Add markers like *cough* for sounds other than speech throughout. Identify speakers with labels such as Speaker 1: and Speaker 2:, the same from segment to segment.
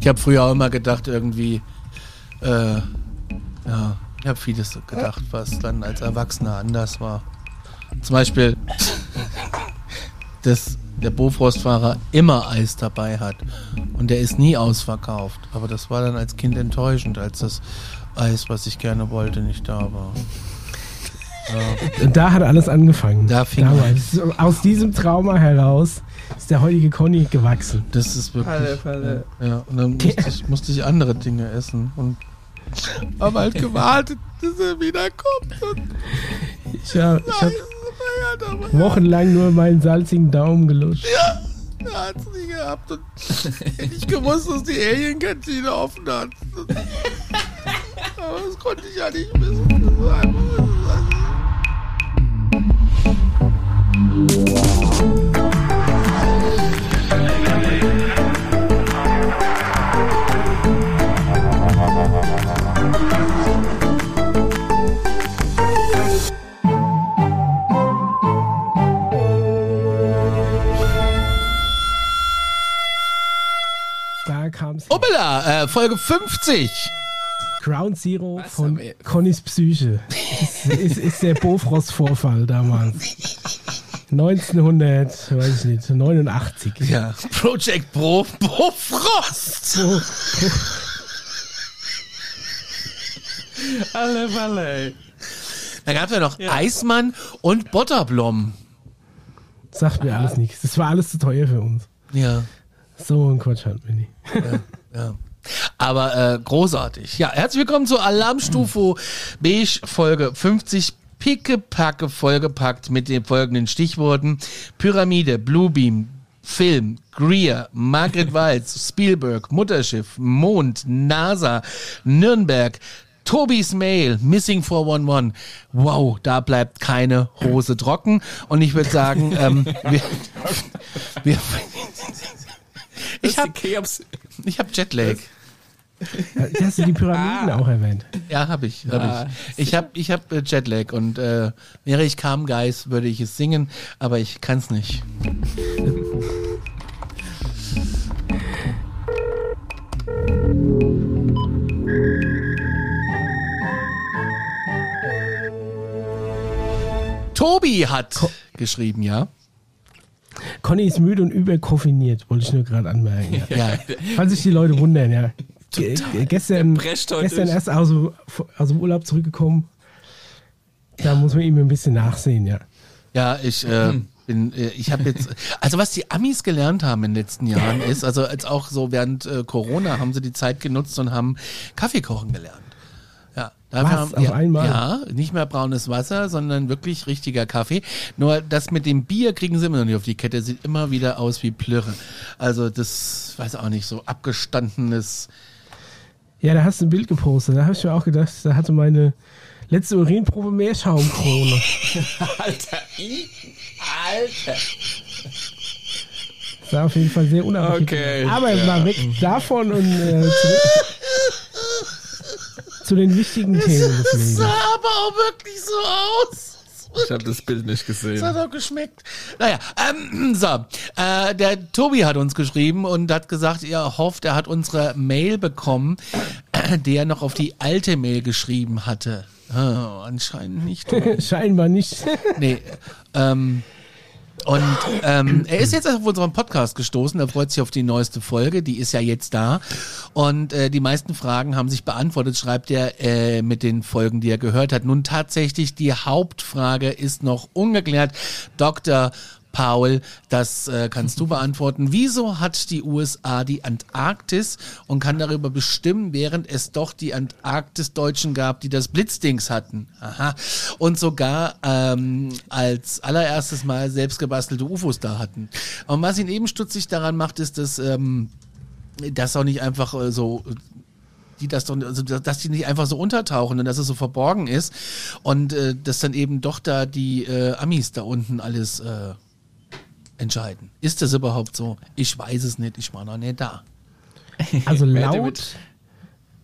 Speaker 1: Ich habe früher auch immer gedacht, irgendwie, äh, ja, ich habe vieles gedacht, was dann als Erwachsener anders war. Zum Beispiel, dass der Bofrostfahrer immer Eis dabei hat und der ist nie ausverkauft. Aber das war dann als Kind enttäuschend, als das Eis, was ich gerne wollte, nicht da war.
Speaker 2: Ja. Und da hat alles angefangen.
Speaker 1: Da fing
Speaker 2: Damals. Aus diesem Trauma heraus ist der heutige Conny gewachsen.
Speaker 1: Das ist wirklich. Falle, Falle. Ja, und dann *laughs* musste ich, musste ich andere Dinge essen und habe halt gewartet, bis er wiederkommt.
Speaker 2: ich habe hab wochenlang nur meinen salzigen Daumen gelutscht.
Speaker 1: Ja, er hat es nie gehabt. Und ich gewusst, dass die Alien-Kantine offen hat. Aber das konnte ich ja nicht wissen. Das war einfach, Hoppala, äh, Folge 50.
Speaker 2: Ground Zero Was von Connys Psyche. ist, ist, ist der Bofrost-Vorfall damals. 1900, weiß ich nicht, 89.
Speaker 1: Ja, Project Bro, Bofrost. Bo, Bo. alle Walle. Da gab es ja noch ja. Eismann und Butterblom.
Speaker 2: Sagt mir alles nichts. Das war alles zu teuer für uns.
Speaker 1: Ja.
Speaker 2: So ein Quatsch hat nicht.
Speaker 1: Ja, ja. Aber äh, großartig. Ja, herzlich willkommen zur Alarmstufe Beige Folge 50. Pickepacke vollgepackt mit den folgenden Stichworten. Pyramide, Bluebeam, Film, Greer, Margaret *laughs* Walz, Spielberg, Mutterschiff, Mond, NASA, Nürnberg, Tobis Mail, Missing 411. Wow, da bleibt keine Hose trocken. Und ich würde sagen, ähm, wir, *laughs* *laughs* wir ich habe ich hab Jetlag.
Speaker 2: Hast du die Pyramiden ah. auch erwähnt?
Speaker 1: Ja, habe ich. Hab ah. ich ich habe ich hab äh, Jetlag und äh, wäre ich Calm Guys, würde ich es singen, aber ich kann es nicht. Tobi hat Ko geschrieben, ja.
Speaker 2: Conny ist müde und überkoffiniert, wollte ich nur gerade anmerken. Ja. ja. Falls sich die Leute wundern, ja. Total. Gestern, gestern erst aus, aus dem Urlaub zurückgekommen. Da muss man ihm ein bisschen nachsehen, ja.
Speaker 1: Ja, ich äh, bin, äh, ich habe jetzt, also was die Amis gelernt haben in den letzten Jahren ist, also als auch so während äh, Corona haben sie die Zeit genutzt und haben Kaffee kochen gelernt.
Speaker 2: Dafür Was, haben, auf
Speaker 1: ja,
Speaker 2: einmal?
Speaker 1: Ja, nicht mehr braunes Wasser, sondern wirklich richtiger Kaffee. Nur das mit dem Bier kriegen sie immer noch nicht auf die Kette. Sieht immer wieder aus wie Plürre. Also das, weiß auch nicht, so abgestandenes.
Speaker 2: Ja, da hast du ein Bild gepostet. Da habe ich mir auch gedacht, da hatte meine letzte Urinprobe mehr Schaumkrone. *laughs*
Speaker 1: Alter, Alter.
Speaker 2: Sah auf jeden Fall sehr unappetitlich
Speaker 1: okay,
Speaker 2: Aber ja. mal weg davon und äh, zurück zu den wichtigen es, Themen.
Speaker 1: Es sah aber auch wirklich so aus.
Speaker 3: Ich habe das Bild nicht gesehen. Es
Speaker 1: hat auch geschmeckt. Naja, ähm, *clears throat* so. Äh, der Tobi hat uns geschrieben und hat gesagt, er hofft, er hat unsere Mail bekommen, äh, *clears throat* die er noch auf die alte Mail geschrieben hatte. Oh, anscheinend nicht. *laughs*
Speaker 2: Scheinbar nicht.
Speaker 1: nee. Ähm, und ähm, er ist jetzt auf unseren Podcast gestoßen, er freut sich auf die neueste Folge, die ist ja jetzt da. Und äh, die meisten Fragen haben sich beantwortet, schreibt er äh, mit den Folgen, die er gehört hat. Nun tatsächlich, die Hauptfrage ist noch ungeklärt. Dr. Paul, das äh, kannst du beantworten. Wieso hat die USA die Antarktis und kann darüber bestimmen, während es doch die Antarktis-Deutschen gab, die das Blitzdings hatten? Aha. Und sogar ähm, als allererstes Mal selbstgebastelte UFOs da hatten. Und was ihn eben stutzig daran macht, ist, dass ähm, das auch nicht einfach äh, so die das doch, also dass die nicht einfach so untertauchen und dass es so verborgen ist und äh, dass dann eben doch da die äh, Amis da unten alles äh, entscheiden. Ist das überhaupt so? Ich weiß es nicht, ich war noch nicht da. *laughs*
Speaker 2: Also laut,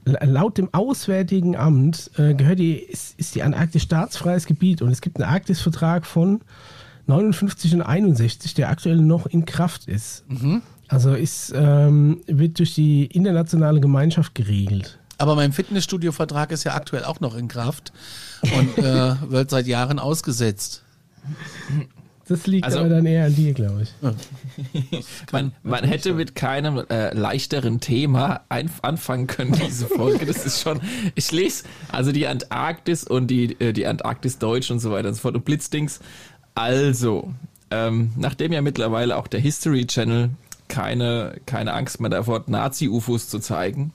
Speaker 2: laut dem Auswärtigen Amt äh, gehört die, ist, ist die Antarktis staatsfreies Gebiet und es gibt einen Arktisvertrag von 59 und 61, der aktuell noch in Kraft ist. Mhm. Also ist, ähm, wird durch die internationale Gemeinschaft geregelt.
Speaker 1: Aber mein Fitnessstudio-Vertrag ist ja aktuell auch noch in Kraft und äh, *laughs* wird seit Jahren ausgesetzt.
Speaker 2: Das liegt also, aber dann eher an dir, glaube ich. *laughs*
Speaker 3: man, man hätte mit keinem äh, leichteren Thema ein, anfangen können, diese Folge. Das ist schon, ich lese also die Antarktis und die, äh, die Antarktis Deutsch und so weiter und so fort und Blitzdings. Also, ähm, nachdem ja mittlerweile auch der History Channel keine, keine Angst mehr davor hat, Nazi-UFOs zu zeigen,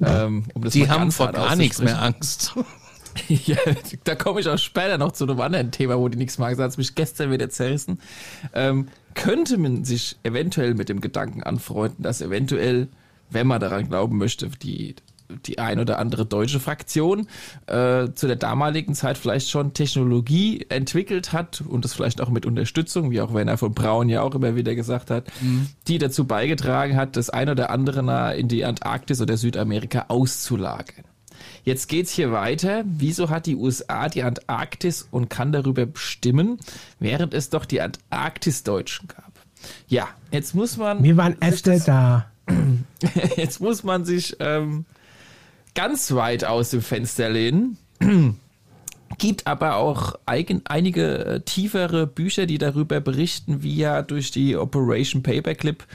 Speaker 1: ähm, um die haben vor gar nichts mehr Angst. *laughs*
Speaker 3: ja, da komme ich auch später noch zu einem anderen Thema, wo die nichts mag. Das hat mich gestern wieder zerrissen. Ähm, könnte man sich eventuell mit dem Gedanken anfreunden, dass eventuell, wenn man daran glauben möchte, die die ein oder andere deutsche Fraktion äh, zu der damaligen Zeit vielleicht schon Technologie entwickelt hat und das vielleicht auch mit Unterstützung, wie auch Werner von Braun ja auch immer wieder gesagt hat, mhm. die dazu beigetragen hat, das ein oder andere in die Antarktis oder Südamerika auszulagern. Jetzt geht's hier weiter. Wieso hat die USA die Antarktis und kann darüber bestimmen, während es doch die Antarktis-Deutschen gab? Ja, jetzt muss man.
Speaker 2: Wir waren öfter da. *clears throat*
Speaker 3: Jetzt muss man sich ähm, ganz weit aus dem Fenster lehnen. *clears throat* Gibt aber auch eigen, einige äh, tiefere Bücher, die darüber berichten, wie ja durch die Operation Paperclip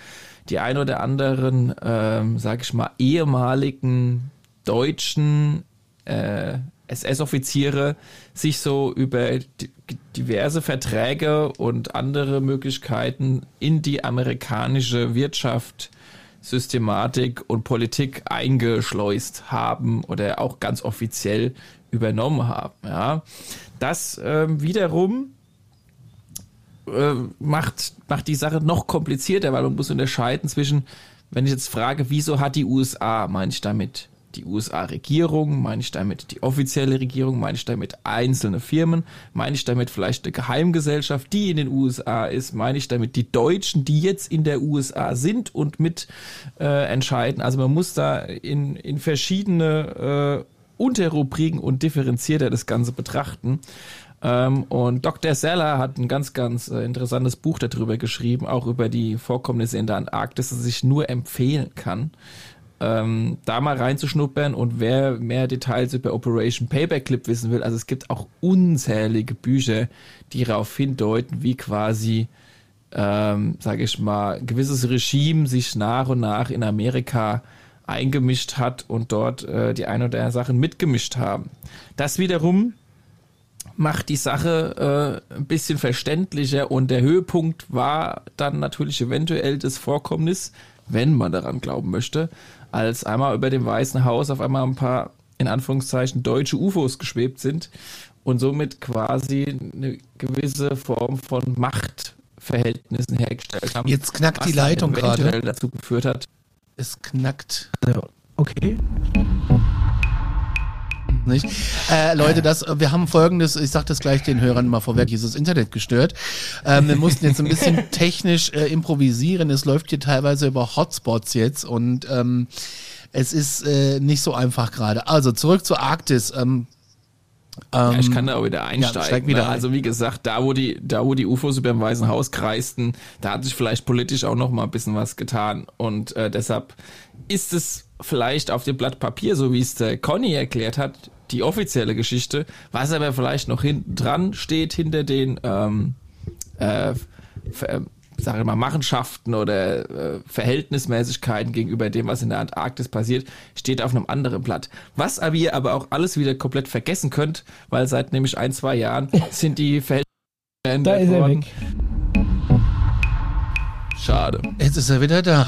Speaker 3: die ein oder anderen, ähm, sag ich mal, ehemaligen deutschen äh, SS-Offiziere sich so über diverse Verträge und andere Möglichkeiten in die amerikanische Wirtschaft Systematik und Politik eingeschleust haben oder auch ganz offiziell übernommen haben. Ja. Das ähm, wiederum äh, macht, macht die Sache noch komplizierter, weil man muss unterscheiden zwischen, wenn ich jetzt frage, wieso hat die USA, meine ich damit die USA-Regierung, meine ich damit die offizielle Regierung, meine ich damit einzelne Firmen, meine ich damit vielleicht eine Geheimgesellschaft, die in den USA ist, meine ich damit die Deutschen, die jetzt in der USA sind und mit äh, entscheiden. Also man muss da in, in verschiedene äh, Unterrubriken und differenzierter das Ganze betrachten. Ähm, und Dr. Seller hat ein ganz, ganz äh, interessantes Buch darüber geschrieben, auch über die Vorkommnisse in der Antarktis, das ich nur empfehlen kann ähm, da mal reinzuschnuppern und wer mehr Details über Operation Paperclip wissen will, also es gibt auch unzählige Bücher, die darauf hindeuten, wie quasi, ähm, sage ich mal, gewisses Regime sich nach und nach in Amerika eingemischt hat und dort äh, die ein oder andere Sachen mitgemischt haben. Das wiederum macht die Sache äh, ein bisschen verständlicher und der Höhepunkt war dann natürlich eventuell das Vorkommnis, wenn man daran glauben möchte, als einmal über dem Weißen Haus auf einmal ein paar, in Anführungszeichen, deutsche UFOs geschwebt sind und somit quasi eine gewisse Form von Machtverhältnissen hergestellt haben.
Speaker 1: Jetzt knackt die Leitung gerade.
Speaker 3: dazu geführt hat.
Speaker 1: Es knackt.
Speaker 2: Okay.
Speaker 1: Nicht? Äh, Leute, das, wir haben folgendes, ich sag das gleich den Hörern mal vorweg, hier ist das Internet gestört. Ähm, wir mussten jetzt ein bisschen *laughs* technisch äh, improvisieren. Es läuft hier teilweise über Hotspots jetzt und ähm, es ist äh, nicht so einfach gerade. Also zurück zur Arktis. Ähm,
Speaker 3: ja, ich kann da auch wieder einsteigen. Ja, wieder ne? Also wie gesagt, da wo die, da wo die UFOs über dem Weißen Haus kreisten, da hat sich vielleicht politisch auch noch mal ein bisschen was getan. Und äh, deshalb ist es vielleicht auf dem Blatt Papier, so wie es der Conny erklärt hat, die offizielle Geschichte, was aber vielleicht noch hinten dran steht hinter den ähm, äh, äh, sage mal, Machenschaften oder äh, Verhältnismäßigkeiten gegenüber dem, was in der Antarktis passiert, steht auf einem anderen Blatt. Was aber ihr aber auch alles wieder komplett vergessen könnt, weil seit nämlich ein, zwei Jahren *laughs* sind die Verhältnisse
Speaker 2: da ist er Weg.
Speaker 3: Schade.
Speaker 1: Jetzt ist er wieder da.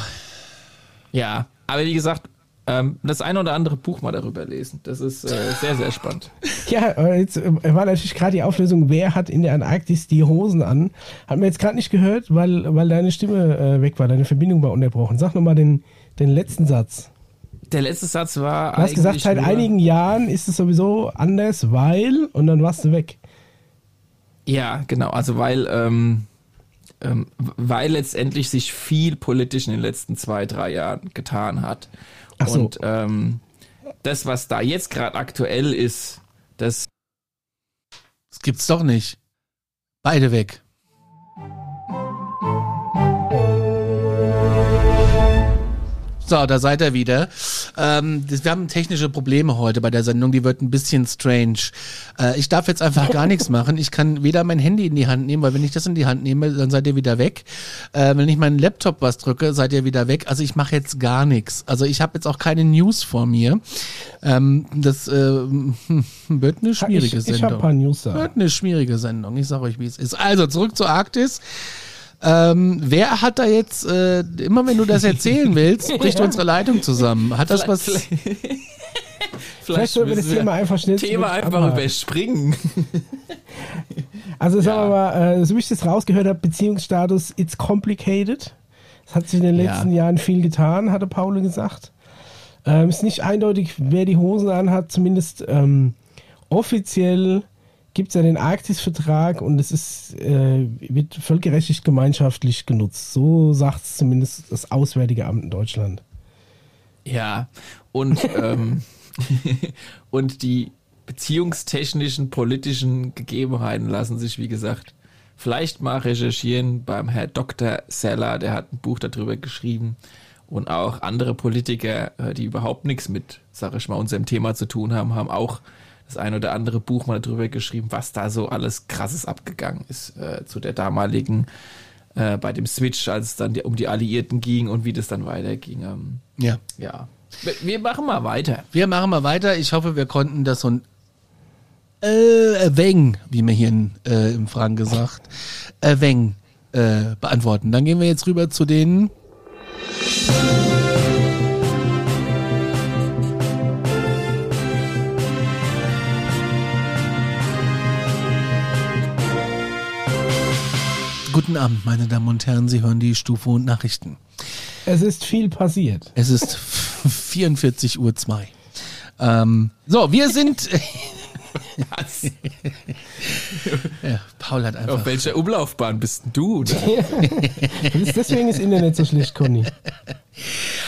Speaker 3: Ja, aber wie gesagt, ähm, das eine oder andere Buch mal darüber lesen. Das ist äh, sehr, sehr spannend. *laughs*
Speaker 2: Ja, jetzt äh, war natürlich gerade die Auflösung, wer hat in der Antarktis die Hosen an. Hat man jetzt gerade nicht gehört, weil, weil deine Stimme äh, weg war, deine Verbindung war unterbrochen. Sag nochmal den, den letzten Satz.
Speaker 3: Der letzte Satz war.
Speaker 2: Du hast gesagt, seit einigen Jahren ist es sowieso anders, weil, und dann warst du weg.
Speaker 3: Ja, genau. Also, weil, ähm, ähm, weil letztendlich sich viel politisch in den letzten zwei, drei Jahren getan hat. Ach so. Und ähm, das, was da jetzt gerade aktuell ist, das.
Speaker 1: Das gibt's doch nicht. Beide weg. So, da seid ihr wieder. Ähm, wir haben technische Probleme heute bei der Sendung, die wird ein bisschen strange. Äh, ich darf jetzt einfach gar nichts machen. Ich kann weder mein Handy in die Hand nehmen, weil wenn ich das in die Hand nehme, dann seid ihr wieder weg. Äh, wenn ich meinen Laptop was drücke, seid ihr wieder weg. Also ich mache jetzt gar nichts. Also ich habe jetzt auch keine News vor mir. Ähm, das äh, *laughs* wird eine schwierige ich, Sendung. Ich habe ein paar News da. Wird eine schwierige Sendung. Ich sage euch, wie es ist. Also zurück zur Arktis. Ähm, wer hat da jetzt, äh, immer wenn du das erzählen willst, *laughs* bricht unsere Leitung zusammen. Hat das was... *laughs*
Speaker 3: Vielleicht sollten wir das Thema einfach schnell Thema einfach überspringen. *laughs*
Speaker 2: Also sagen wir mal, äh, so wie ich das rausgehört habe, Beziehungsstatus, it's complicated. Es hat sich in den letzten ja. Jahren viel getan, hatte Paul gesagt. Ähm, ist nicht eindeutig, wer die Hosen anhat, zumindest ähm, offiziell gibt es ja den Arktis-Vertrag und es ist, äh, wird völkerrechtlich gemeinschaftlich genutzt. So sagt es zumindest das Auswärtige Amt in Deutschland.
Speaker 3: Ja, und, ähm, *laughs* und die beziehungstechnischen, politischen Gegebenheiten lassen sich, wie gesagt, vielleicht mal recherchieren beim Herr Dr. Seller, der hat ein Buch darüber geschrieben und auch andere Politiker, äh, die überhaupt nichts mit, sag ich mal, unserem Thema zu tun haben, haben auch das ein oder andere Buch mal drüber geschrieben, was da so alles krasses abgegangen ist äh, zu der damaligen, äh, bei dem Switch, als es dann die, um die Alliierten ging und wie das dann weiterging. Ähm,
Speaker 1: ja.
Speaker 3: Ja. Wir machen mal weiter.
Speaker 1: Wir machen mal weiter. Ich hoffe, wir konnten das so ein äh, Weng, wie mir hier in, äh, im Fragen gesagt, äh, Weng äh, beantworten. Dann gehen wir jetzt rüber zu den Guten Abend, meine Damen und Herren. Sie hören die Stufe und Nachrichten.
Speaker 2: Es ist viel passiert.
Speaker 1: Es ist *laughs* 44 Uhr 2. Ähm, so, wir sind. *laughs* Was? *laughs*
Speaker 3: ja, Paul hat einfach. Auf welcher Umlaufbahn bist du? *laughs*
Speaker 2: Deswegen ist Internet so schlecht, Conny.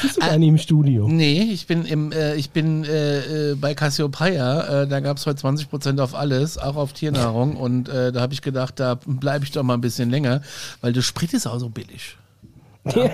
Speaker 2: Bist du gar nicht im Studio?
Speaker 1: Nee, ich bin, im, äh, ich bin äh, äh bei Cassiopeia. Äh, da gab es heute 20% auf alles, auch auf Tiernahrung. Und äh, da habe ich gedacht, da bleibe ich doch mal ein bisschen länger, weil der Sprit ist auch so billig. Ja.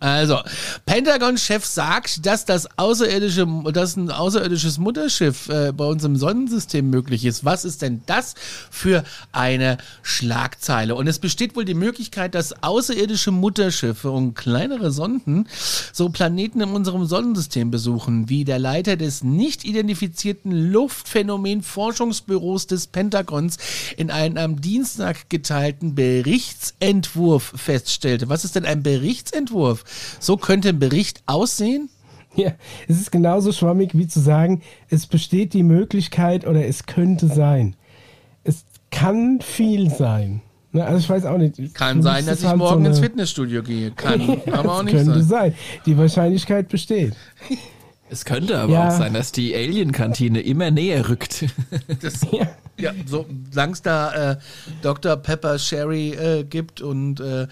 Speaker 1: Also, Pentagon-Chef sagt, dass das außerirdische, dass ein außerirdisches Mutterschiff äh, bei uns im Sonnensystem möglich ist. Was ist denn das für eine Schlagzeile? Und es besteht wohl die Möglichkeit, dass außerirdische Mutterschiffe und kleinere Sonden so Planeten in unserem Sonnensystem besuchen, wie der Leiter des nicht identifizierten Luftphänomen-Forschungsbüros des Pentagons in einem am Dienstag geteilten Berichtsentwurf feststellte. Was ist denn ein Berichtsentwurf. So könnte ein Bericht aussehen?
Speaker 2: Ja, es ist genauso schwammig wie zu sagen, es besteht die Möglichkeit oder es könnte sein. Es kann viel sein. Also ich weiß auch nicht.
Speaker 1: Kann sein, dass ich halt morgen so ins Fitnessstudio gehe. Kann, *laughs* aber auch nicht
Speaker 2: könnte sein. sein. Die Wahrscheinlichkeit besteht.
Speaker 3: Es könnte aber ja. auch sein, dass die Alien-Kantine immer näher rückt.
Speaker 1: Das, *laughs* ja. Ja, solange es da äh, Dr. Pepper Sherry äh, gibt und äh,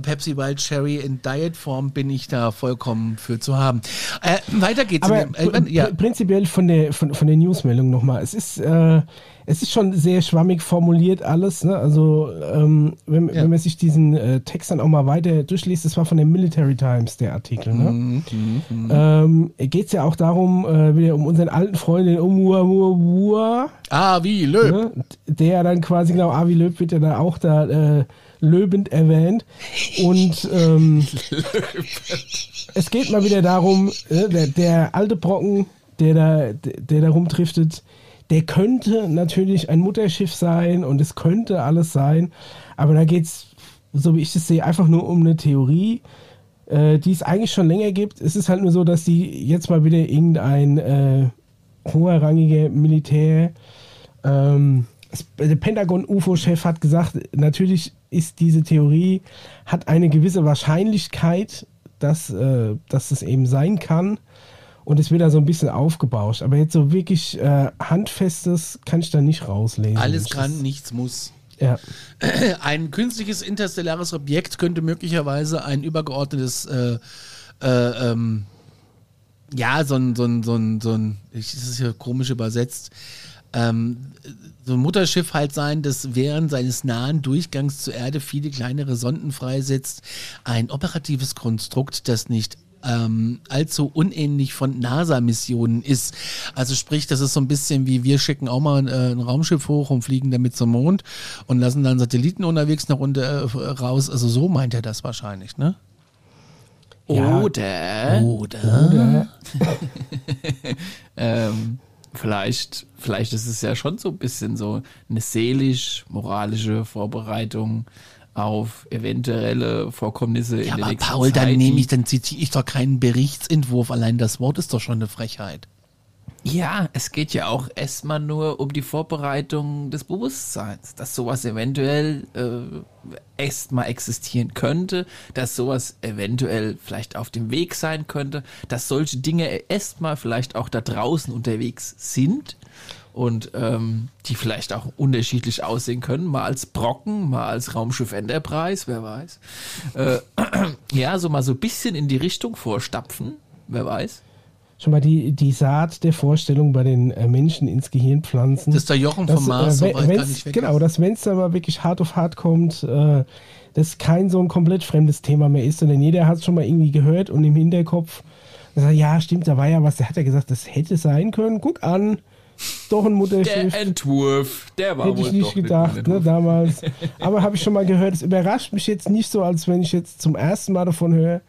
Speaker 1: Pepsi Wild Sherry in Dietform, bin ich da vollkommen für zu haben. Äh, weiter geht's.
Speaker 2: Aber dem, äh, ja. prinzipiell von der, von, von der Newsmeldung nochmal. Es ist äh, es ist schon sehr schwammig formuliert alles. Ne? Also ähm, wenn, ja. wenn man sich diesen äh, Text dann auch mal weiter durchliest, das war von der Military Times der Artikel. Ne? Mhm, mhm. Ähm, Geht es ja auch darum, äh, wieder um unseren alten Freund, den Oumuamua.
Speaker 1: Avi Löb. Ne?
Speaker 2: Der dann quasi, genau, Avi Löb wird ja da auch da äh, löbend erwähnt. Und ähm, *laughs* es geht mal wieder darum, äh, der, der alte Brocken, der da, der da rumdriftet, der könnte natürlich ein Mutterschiff sein und es könnte alles sein, aber da geht es, so wie ich das sehe, einfach nur um eine Theorie, äh, die es eigentlich schon länger gibt. Es ist halt nur so, dass die jetzt mal wieder irgendein äh, hoherrangiger Militär, ähm, der Pentagon-UFO-Chef hat gesagt, natürlich ist diese Theorie, hat eine gewisse Wahrscheinlichkeit, dass, äh, dass es eben sein kann und es wird da so ein bisschen aufgebauscht. Aber jetzt so wirklich äh, Handfestes kann ich da nicht rauslesen.
Speaker 1: Alles kann, nichts muss.
Speaker 2: Ja. *clears throat*
Speaker 1: Ein künstliches interstellares Objekt könnte möglicherweise ein übergeordnetes, äh, äh, ähm, ja, so ein, so ein, so ein, so ein, das ist ja komisch übersetzt, ähm, so ein Mutterschiff halt sein, das während seines nahen Durchgangs zur Erde viele kleinere Sonden freisetzt. Ein operatives Konstrukt, das nicht ähm, allzu unähnlich von NASA-Missionen ist. Also sprich, das ist so ein bisschen wie wir schicken auch mal äh, ein Raumschiff hoch und fliegen damit zum Mond und lassen dann Satelliten unterwegs nach unten äh, raus. Also so meint er das wahrscheinlich, ne?
Speaker 3: Ja. Oder.
Speaker 1: Oder. Oder. *laughs*
Speaker 3: ähm, vielleicht, vielleicht ist es ja schon so ein bisschen so eine seelisch-moralische Vorbereitung auf eventuelle Vorkommnisse
Speaker 1: ja, in der aber Paul, Zeit, dann nehme ich, dann zitiere ich doch keinen Berichtsentwurf. Allein das Wort ist doch schon eine Frechheit.
Speaker 3: Ja, es geht ja auch erstmal nur um die Vorbereitung des Bewusstseins, dass sowas eventuell äh, erstmal existieren könnte, dass sowas eventuell vielleicht auf dem Weg sein könnte, dass solche Dinge erstmal vielleicht auch da draußen unterwegs sind und ähm, die vielleicht auch unterschiedlich aussehen können, mal als Brocken, mal als Raumschiff Enterprise, wer weiß. Äh, *clears throat* ja, so mal so ein bisschen in die Richtung vorstapfen, wer weiß.
Speaker 2: Schon mal die, die Saat der Vorstellung bei den äh, Menschen ins Gehirn pflanzen.
Speaker 1: Das ist der Jochen vom Mars,
Speaker 2: äh, weit gar nicht weg Genau, dass wenn es dann mal wirklich hart auf hart kommt, äh, das kein so ein komplett fremdes Thema mehr ist, sondern jeder hat es schon mal irgendwie gehört und im Hinterkopf ja, stimmt, da war ja was, der hat ja gesagt, das hätte sein können, guck an, doch ein Mutterschiff.
Speaker 3: Der Entwurf, der war
Speaker 2: Hätte ich nicht gedacht, ne, damals. *laughs* Aber habe ich schon mal gehört, es überrascht mich jetzt nicht so, als wenn ich jetzt zum ersten Mal davon höre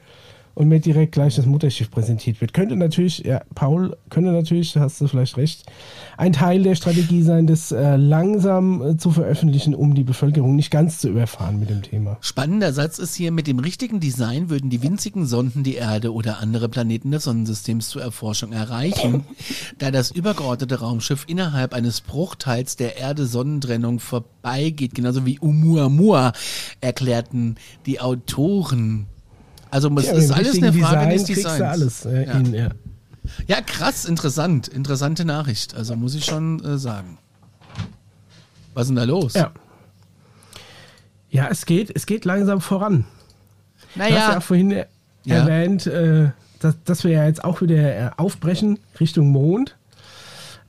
Speaker 2: und mir direkt gleich das Mutterschiff präsentiert wird. Könnte natürlich, ja, Paul, könnte natürlich, hast du vielleicht recht, ein Teil der Strategie sein, das äh, langsam äh, zu veröffentlichen, um die Bevölkerung nicht ganz zu überfahren mit dem Thema.
Speaker 1: Spannender Satz ist hier, mit dem richtigen Design würden die winzigen Sonden die Erde oder andere Planeten des Sonnensystems zur Erforschung erreichen, *laughs* da das übergeordnete Raumschiff innerhalb eines Bruchteils der Erde-Sonnentrennung vorbeigeht, genauso wie Umuamua, erklärten die Autoren. Also es ja, ist alles eine Frage Design des Designs.
Speaker 2: alles äh, ja. In, ja.
Speaker 1: ja. krass, interessant. Interessante Nachricht. Also muss ich schon äh, sagen. Was ist denn da los?
Speaker 2: Ja. Ja, es geht, es geht langsam voran.
Speaker 1: Naja.
Speaker 2: Du hast ja vorhin ja. erwähnt, äh, dass, dass, wir ja jetzt auch wieder äh, aufbrechen Richtung Mond.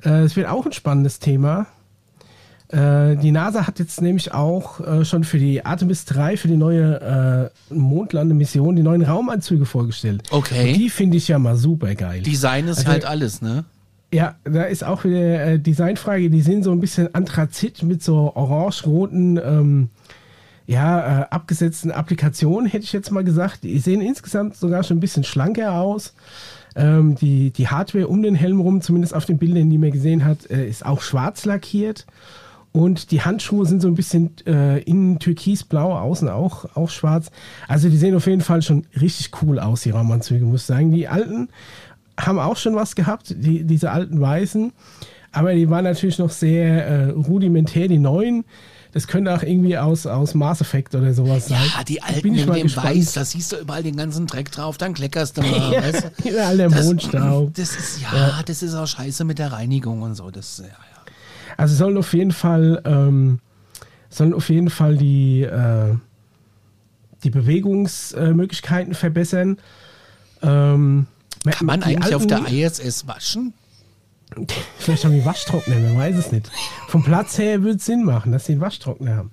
Speaker 2: Äh, es wird auch ein spannendes Thema. Äh, die NASA hat jetzt nämlich auch äh, schon für die Artemis 3, für die neue äh, Mondlandemission, die neuen Raumanzüge vorgestellt.
Speaker 1: Okay.
Speaker 2: Und die finde ich ja mal super geil.
Speaker 1: Design ist also, halt alles, ne?
Speaker 2: Ja, da ist auch wieder äh, Designfrage. Die sind so ein bisschen Anthrazit mit so orange-roten, ähm, ja, äh, abgesetzten Applikationen, hätte ich jetzt mal gesagt. Die sehen insgesamt sogar schon ein bisschen schlanker aus. Ähm, die, die Hardware um den Helm rum, zumindest auf den Bildern, die man gesehen hat, ist auch schwarz lackiert. Und die Handschuhe sind so ein bisschen äh, innen türkisblau, außen auch, auch schwarz. Also die sehen auf jeden Fall schon richtig cool aus, die Raumanzüge, muss ich sagen. Die alten haben auch schon was gehabt, die, diese alten weißen. Aber die waren natürlich noch sehr äh, rudimentär, die neuen. Das könnte auch irgendwie aus, aus Mass Effect oder sowas sein.
Speaker 1: Ja, die alten Bin ich in dem gespannt. Weiß, da siehst du überall den ganzen Dreck drauf, dann kleckerst du *laughs* mal,
Speaker 2: ja, weißt du? Überall der das, Mondstaub.
Speaker 1: Das ist, ja, ja, das ist auch scheiße mit der Reinigung und so. Das, ja, ja.
Speaker 2: Also sollen auf jeden Fall, ähm, sollen auf jeden Fall die, äh, die Bewegungsmöglichkeiten verbessern. Ähm,
Speaker 1: Kann man eigentlich auf der ISS waschen?
Speaker 2: Vielleicht haben die Waschtrockner, man weiß es nicht. Vom Platz her würde es Sinn machen, dass sie einen Waschtrockner haben.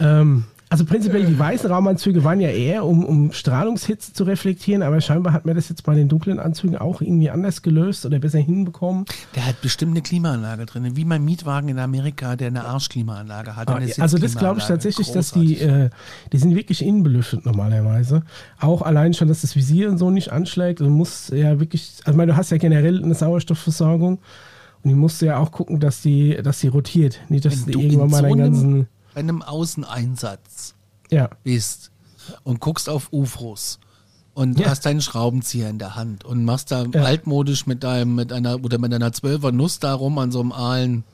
Speaker 2: Ähm, also prinzipiell, die weißen Raumanzüge waren ja eher, um, um Strahlungshitze zu reflektieren, aber scheinbar hat man das jetzt bei den dunklen Anzügen auch irgendwie anders gelöst oder besser hinbekommen.
Speaker 1: Der hat bestimmt eine Klimaanlage drin, wie mein Mietwagen in Amerika, der eine Arschklimaanlage hat.
Speaker 2: Ah, also das glaube ich tatsächlich, Großartig. dass die, äh, die sind wirklich innenbelüftet normalerweise. Auch allein schon, dass das Visier und so nicht anschlägt. Du musst ja wirklich, also meine, du hast ja generell eine Sauerstoffversorgung und die musst du ja auch gucken, dass die, dass die rotiert. Nicht, dass die irgendwann mal deinen ganzen
Speaker 1: bei einem Außeneinsatz
Speaker 2: ja.
Speaker 1: bist und guckst auf UFOs und ja. hast deinen Schraubenzieher in der Hand und machst da ja. altmodisch mit deinem, mit einer, oder mit einer Zwölfer Nuss da rum an so einem aalen,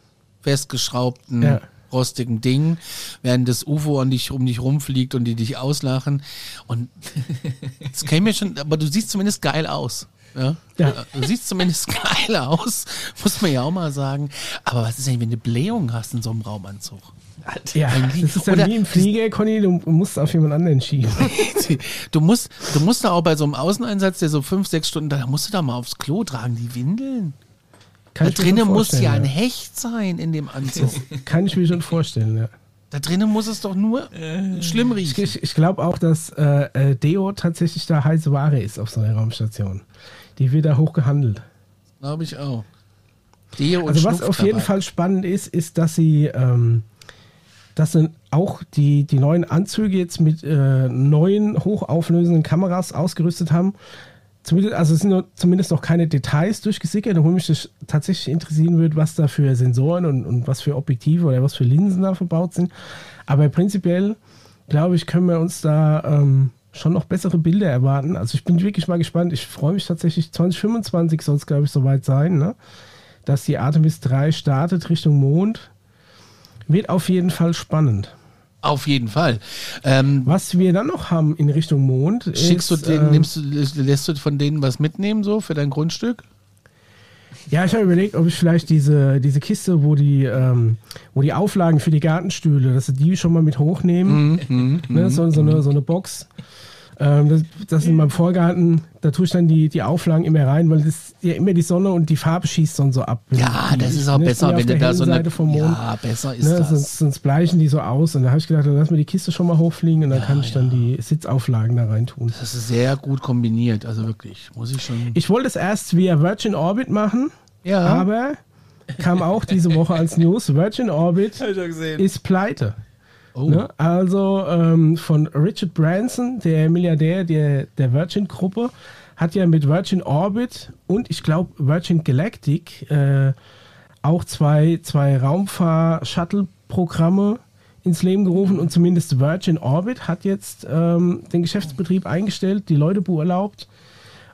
Speaker 1: festgeschraubten, ja. rostigen Ding, während das UFO an dich, um dich rumfliegt und die dich auslachen. Und *laughs* das käme mir schon, aber du siehst zumindest geil aus. Ja? ja. Du siehst zumindest geil aus, *laughs* muss man ja auch mal sagen. Aber was ist denn, wenn du Blähung hast in so einem Raumanzug?
Speaker 2: Ja, das ist ja wie im Flieger, Conny, du musst auf jemand anderen schieben. *laughs*
Speaker 1: du musst, du musst da auch bei so einem Außeneinsatz, der so fünf, sechs Stunden, da musst du da mal aufs Klo tragen, die Windeln. Kann da drinnen muss ja ein Hecht sein in dem Anzug.
Speaker 2: kann ich mir schon vorstellen, ja.
Speaker 1: Da drinnen muss es doch nur äh, schlimm riechen.
Speaker 2: Ich, ich glaube auch, dass äh, äh, Deo tatsächlich da heiße Ware ist auf so einer Raumstation. Die wird da hoch gehandelt.
Speaker 1: Glaube ich auch.
Speaker 2: Deo also was auf dabei. jeden Fall spannend ist, ist, dass sie, ähm, dass sie auch die, die neuen Anzüge jetzt mit äh, neuen hochauflösenden Kameras ausgerüstet haben. Zumindest, also es sind nur, zumindest noch keine Details durchgesickert, obwohl mich das tatsächlich interessieren würde, was da für Sensoren und, und was für Objektive oder was für Linsen da verbaut sind. Aber prinzipiell, glaube ich, können wir uns da ähm, schon noch bessere Bilder erwarten. Also ich bin wirklich mal gespannt. Ich freue mich tatsächlich, 2025 soll es, glaube ich, soweit sein, ne? dass die Artemis 3 startet Richtung Mond. Wird auf jeden Fall spannend.
Speaker 1: Auf jeden Fall.
Speaker 2: Ähm, was wir dann noch haben in Richtung Mond.
Speaker 1: Schickst ist, du den, ähm, nimmst du, lässt du von denen was mitnehmen, so für dein Grundstück?
Speaker 2: Ja, ich habe überlegt, ob ich vielleicht diese, diese Kiste, wo die, ähm, wo die Auflagen für die Gartenstühle, dass sie die schon mal mit hochnehmen. Mm, mm, ne, so, so, eine, so eine Box. Ähm, das, das in meinem Vorgarten, da tue ich dann die, die Auflagen immer rein, weil das ja immer die Sonne und die Farbe schießt dann so ab.
Speaker 1: Ja, das ist auch ne, besser, wenn du da so eine.
Speaker 2: Vom Mond, ja, besser ist ne, das. Sonst, sonst bleichen die so aus. Und da habe ich gedacht, dann lass mir die Kiste schon mal hochfliegen und dann ja, kann ich ja. dann die Sitzauflagen da rein tun.
Speaker 1: Das ist sehr gut kombiniert, also wirklich, muss ich schon.
Speaker 2: Ich wollte es erst via Virgin Orbit machen, ja. aber kam auch diese Woche als News, Virgin Orbit ist pleite. Oh. Ne? Also ähm, von Richard Branson, der Milliardär der, der Virgin-Gruppe, hat ja mit Virgin Orbit und ich glaube Virgin Galactic äh, auch zwei, zwei Raumfahr-Shuttle-Programme ins Leben gerufen und zumindest Virgin Orbit hat jetzt ähm, den Geschäftsbetrieb eingestellt, die Leute beurlaubt,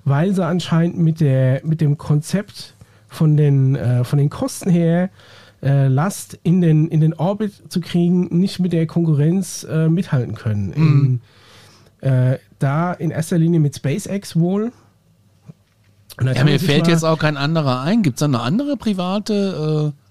Speaker 2: weil sie anscheinend mit, der, mit dem Konzept von den, äh, von den Kosten her äh, Last in den, in den Orbit zu kriegen, nicht mit der Konkurrenz äh, mithalten können. Mhm. In, äh, da in erster Linie mit SpaceX wohl.
Speaker 1: Ja, mir fällt jetzt auch kein anderer ein. Gibt es da eine andere private?
Speaker 2: Äh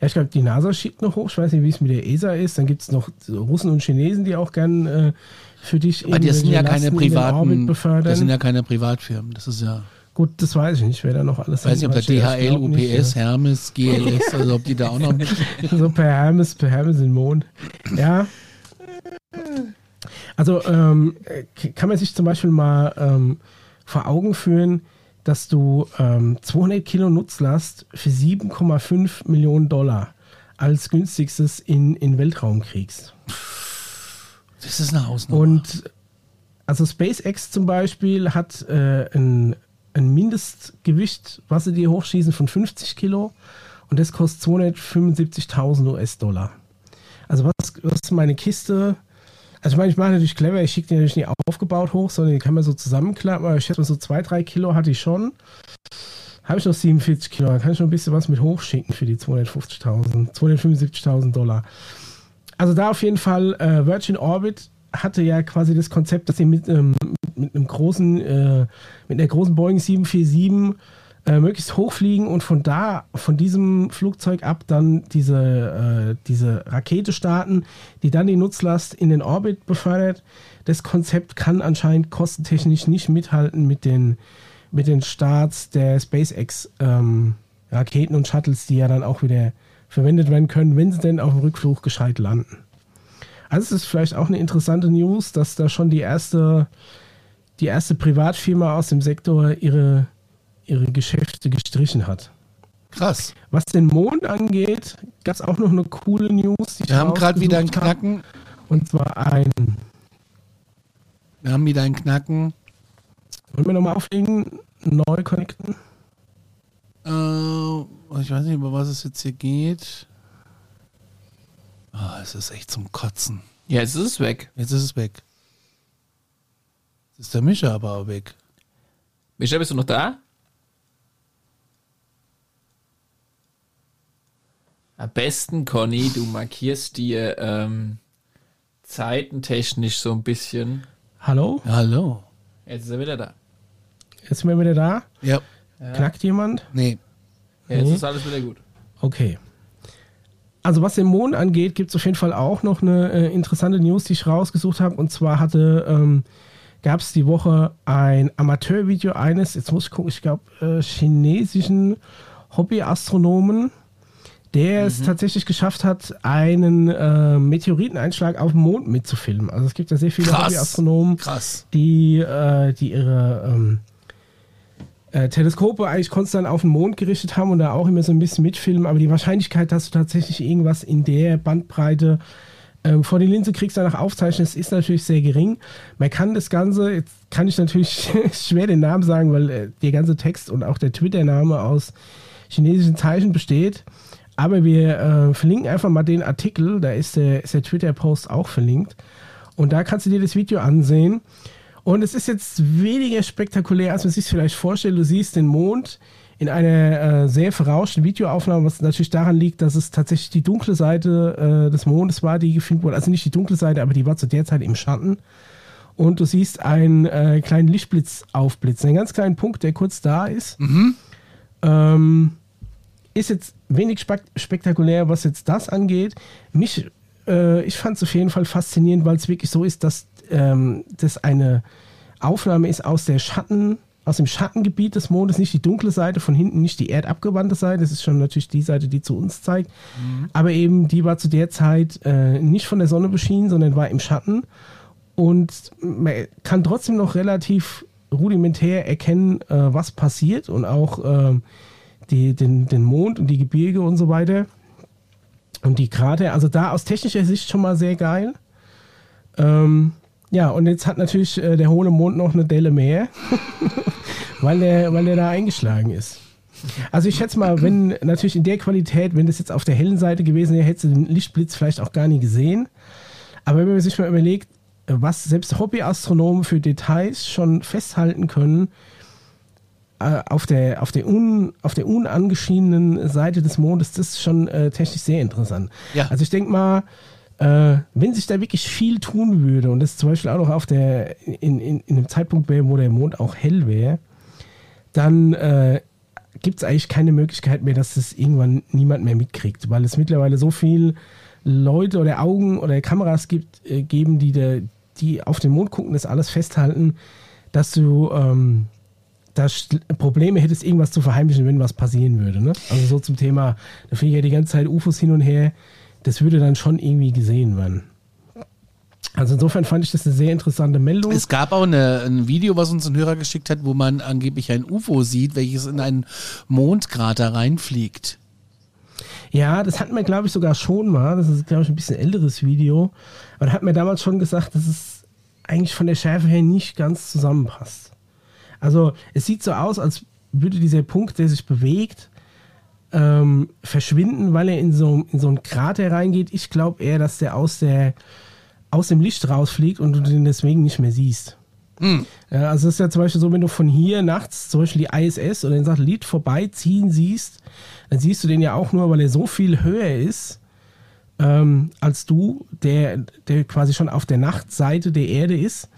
Speaker 2: ja, ich glaube, die NASA schickt noch hoch. Ich weiß nicht, wie es mit der ESA ist. Dann gibt es noch Russen und Chinesen, die auch gern äh, für dich.
Speaker 1: Aber das sind ja keine privaten. Das sind ja keine Privatfirmen. Das ist ja.
Speaker 2: Gut, das weiß ich nicht, wer da noch alles
Speaker 1: Weiß nicht, ob der DHL, UPS, nicht, Hermes, GLS, also ob die da auch noch. *laughs*
Speaker 2: so per Hermes, per Hermes in den Mond. Ja. Also ähm, kann man sich zum Beispiel mal ähm, vor Augen führen, dass du ähm, 200 Kilo Nutzlast für 7,5 Millionen Dollar als günstigstes in, in Weltraum kriegst.
Speaker 1: Das ist eine Hausnummer.
Speaker 2: Und also SpaceX zum Beispiel hat äh, ein ein Mindestgewicht, was sie dir hochschießen, von 50 Kilo und das kostet 275.000 US-Dollar. Also was, ist meine Kiste? Also ich meine, ich mache natürlich clever, ich schicke die natürlich nicht aufgebaut hoch, sondern die kann man so zusammenklappen, aber ich schätze mal so 2, 3 Kilo hatte ich schon. Habe ich noch 47 Kilo, dann kann ich noch ein bisschen was mit hochschicken für die 250.000, 275.000 Dollar. Also da auf jeden Fall äh, Virgin Orbit hatte ja quasi das Konzept, dass sie mit, ähm, mit einem großen, äh, mit einer großen Boeing 747 äh, möglichst hochfliegen und von da, von diesem Flugzeug ab dann diese, äh, diese Rakete starten, die dann die Nutzlast in den Orbit befördert. Das Konzept kann anscheinend kostentechnisch nicht mithalten mit den, mit den Starts der SpaceX ähm, Raketen und Shuttles, die ja dann auch wieder verwendet werden können, wenn sie denn auf dem Rückflug gescheit landen. Also es ist vielleicht auch eine interessante News, dass da schon die erste, die erste Privatfirma aus dem Sektor ihre, ihre Geschäfte gestrichen hat.
Speaker 1: Krass.
Speaker 2: Was den Mond angeht, gab es auch noch eine coole News.
Speaker 1: Wir haben gerade wieder einen Knacken. Hab.
Speaker 2: Und zwar ein.
Speaker 1: Wir haben wieder einen Knacken.
Speaker 2: Wollen wir nochmal auflegen? Neu connecten?
Speaker 1: Äh, ich weiß nicht, über was es jetzt hier geht. Oh, es ist echt zum Kotzen.
Speaker 3: Ja, jetzt ist es weg.
Speaker 1: Jetzt ist es weg. Ist der Mischa aber auch weg.
Speaker 3: Mischa, bist du noch da? Am besten, Conny, du markierst dir ähm, zeitentechnisch so ein bisschen.
Speaker 2: Hallo?
Speaker 1: hallo.
Speaker 3: Jetzt ist er wieder da.
Speaker 2: Jetzt sind wir wieder da?
Speaker 1: Ja.
Speaker 2: Knackt jemand?
Speaker 1: Nee.
Speaker 3: Ja, jetzt nee. ist alles wieder gut.
Speaker 2: Okay. Also was den Mond angeht, gibt es auf jeden Fall auch noch eine äh, interessante News, die ich rausgesucht habe. Und zwar hatte, ähm, gab es die Woche ein Amateurvideo eines, jetzt muss ich gucken, ich glaube, äh, chinesischen Hobbyastronomen, der mhm. es tatsächlich geschafft hat, einen äh, Meteoriteneinschlag auf dem Mond mitzufilmen. Also es gibt ja sehr viele Hobbyastronomen, die, äh, die ihre ähm, äh, Teleskope eigentlich konstant auf den Mond gerichtet haben und da auch immer so ein bisschen mitfilmen, aber die Wahrscheinlichkeit, dass du tatsächlich irgendwas in der Bandbreite ähm, vor die Linse kriegst, danach aufzeichnest, ist natürlich sehr gering. Man kann das Ganze, jetzt kann ich natürlich *laughs* schwer den Namen sagen, weil äh, der ganze Text und auch der Twitter-Name aus chinesischen Zeichen besteht. Aber wir äh, verlinken einfach mal den Artikel, da ist der, der Twitter-Post auch verlinkt. Und da kannst du dir das Video ansehen. Und es ist jetzt weniger spektakulär, als man sich vielleicht vorstellt. Du siehst den Mond in einer äh, sehr verrauschten Videoaufnahme, was natürlich daran liegt, dass es tatsächlich die dunkle Seite äh, des Mondes war, die gefilmt wurde. Also nicht die dunkle Seite, aber die war zu der Zeit im Schatten. Und du siehst einen äh, kleinen Lichtblitz aufblitzen, einen ganz kleinen Punkt, der kurz da ist. Mhm. Ähm, ist jetzt wenig spek spektakulär, was jetzt das angeht. Mich, äh, ich fand es auf jeden Fall faszinierend, weil es wirklich so ist, dass ähm, das eine Aufnahme ist aus der Schatten, aus dem Schattengebiet des Mondes, nicht die dunkle Seite, von hinten nicht die erdabgewandte Seite, das ist schon natürlich die Seite, die zu uns zeigt, mhm. aber eben die war zu der Zeit äh, nicht von der Sonne beschienen, sondern war im Schatten und man kann trotzdem noch relativ rudimentär erkennen, äh, was passiert und auch äh, die, den, den Mond und die Gebirge und so weiter. Und die Krater, also da aus technischer Sicht schon mal sehr geil. Ähm, ja, und jetzt hat natürlich äh, der hohle Mond noch eine Delle mehr, *laughs* weil, der, weil der da eingeschlagen ist. Also ich schätze mal, wenn natürlich in der Qualität, wenn das jetzt auf der hellen Seite gewesen wäre, hätte den Lichtblitz vielleicht auch gar nie gesehen. Aber wenn man sich mal überlegt, was selbst Hobbyastronomen für Details schon festhalten können, äh, auf der, auf der, un, auf der unangeschiedenen Seite des Mondes, das ist schon äh, technisch sehr interessant. Ja. Also ich denke mal, äh, wenn sich da wirklich viel tun würde und das zum Beispiel auch noch auf der, in, in, in einem Zeitpunkt wäre, wo der Mond auch hell wäre, dann äh, gibt es eigentlich keine Möglichkeit mehr, dass das irgendwann niemand mehr mitkriegt, weil es mittlerweile so viele Leute oder Augen oder Kameras gibt, äh, geben, die, de, die auf den Mond gucken, das alles festhalten, dass du ähm, da Probleme hättest, irgendwas zu verheimlichen, wenn was passieren würde. Ne? Also so zum Thema, da fliegen ja die ganze Zeit UFOs hin und her. Das würde dann schon irgendwie gesehen werden. Also insofern fand ich das eine sehr interessante Meldung.
Speaker 1: Es gab auch eine, ein Video, was uns ein Hörer geschickt hat, wo man angeblich ein UFO sieht, welches in einen Mondkrater reinfliegt.
Speaker 2: Ja, das hatten wir, glaube ich, sogar schon mal. Das ist, glaube ich, ein bisschen älteres Video. Aber da hat mir damals schon gesagt, dass es eigentlich von der Schärfe her nicht ganz zusammenpasst. Also es sieht so aus, als würde dieser Punkt, der sich bewegt, ähm, verschwinden, weil er in so, in so einen Krater reingeht. Ich glaube eher, dass der aus, der aus dem Licht rausfliegt und du den deswegen nicht mehr siehst. Mhm. Ja, also es ist ja zum Beispiel so, wenn du von hier nachts zum Beispiel die ISS oder den Satellit vorbeiziehen siehst, dann siehst du den ja auch nur, weil er so viel höher ist ähm, als du, der, der quasi schon auf der Nachtseite der Erde ist.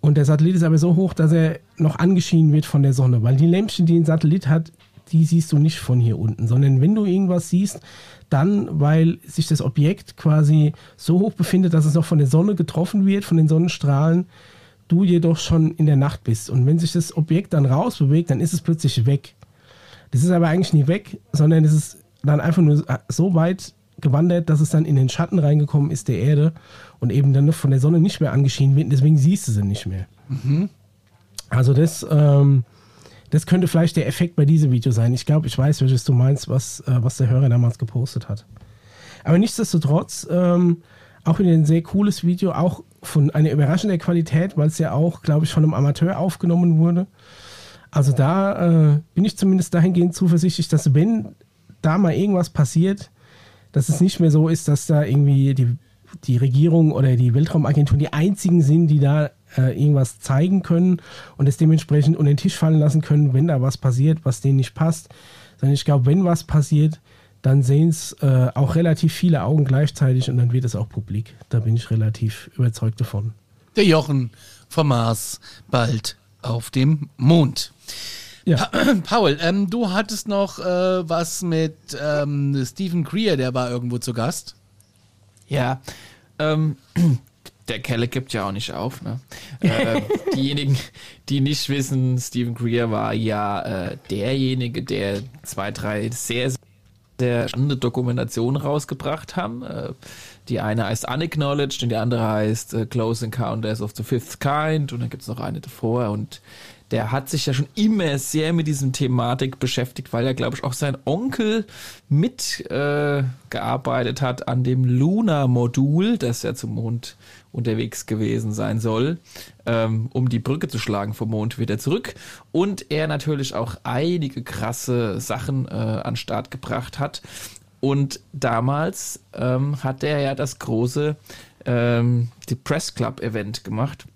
Speaker 2: Und der Satellit ist aber so hoch, dass er noch angeschienen wird von der Sonne. Weil die Lämpchen, die ein Satellit hat, die siehst du nicht von hier unten, sondern wenn du irgendwas siehst, dann, weil sich das Objekt quasi so hoch befindet, dass es noch von der Sonne getroffen wird, von den Sonnenstrahlen, du jedoch schon in der Nacht bist. Und wenn sich das Objekt dann rausbewegt, dann ist es plötzlich weg. Das ist aber eigentlich nie weg, sondern es ist dann einfach nur so weit gewandert, dass es dann in den Schatten reingekommen ist der Erde und eben dann von der Sonne nicht mehr angeschienen wird. Deswegen siehst du sie nicht mehr. Mhm. Also das, ähm, das könnte vielleicht der Effekt bei diesem Video sein. Ich glaube, ich weiß, welches du meinst, was, äh, was der Hörer damals gepostet hat. Aber nichtsdestotrotz, ähm, auch wieder ein sehr cooles Video, auch von einer überraschenden Qualität, weil es ja auch, glaube ich, von einem Amateur aufgenommen wurde. Also da äh, bin ich zumindest dahingehend zuversichtlich, dass wenn da mal irgendwas passiert, dass es nicht mehr so ist, dass da irgendwie die, die Regierung oder die Weltraumagentur die einzigen sind, die da äh, irgendwas zeigen können und es dementsprechend unter den Tisch fallen lassen können, wenn da was passiert, was denen nicht passt. Sondern ich glaube, wenn was passiert, dann sehen es äh, auch relativ viele Augen gleichzeitig und dann wird es auch publik. Da bin ich relativ überzeugt davon.
Speaker 1: Der Jochen vom Mars bald auf dem Mond. Ja. Pa *clears throat* Paul, ähm, du hattest noch äh, was mit ähm, Stephen Greer, der war irgendwo zu Gast.
Speaker 3: Ja, ähm, *clears throat* der Kelle gibt ja auch nicht auf. Ne? äh, *laughs* diejenigen, die nicht wissen, Stephen Greer war ja äh, derjenige, der zwei, drei sehr sehr spannende Dokumentation rausgebracht haben. Äh, die eine heißt Unacknowledged und die andere heißt äh, Close Encounters of the Fifth Kind und dann gibt es noch eine davor und der hat sich ja schon immer sehr mit diesem Thematik beschäftigt, weil ja, glaube ich, auch sein Onkel mitgearbeitet äh, hat an dem Luna-Modul, das ja zum Mond unterwegs gewesen sein soll, ähm, um die Brücke zu schlagen vom Mond wieder zurück. Und er natürlich auch einige krasse Sachen äh, an Start gebracht hat. Und damals ähm, hat er ja das große ähm, die Press Club Event gemacht.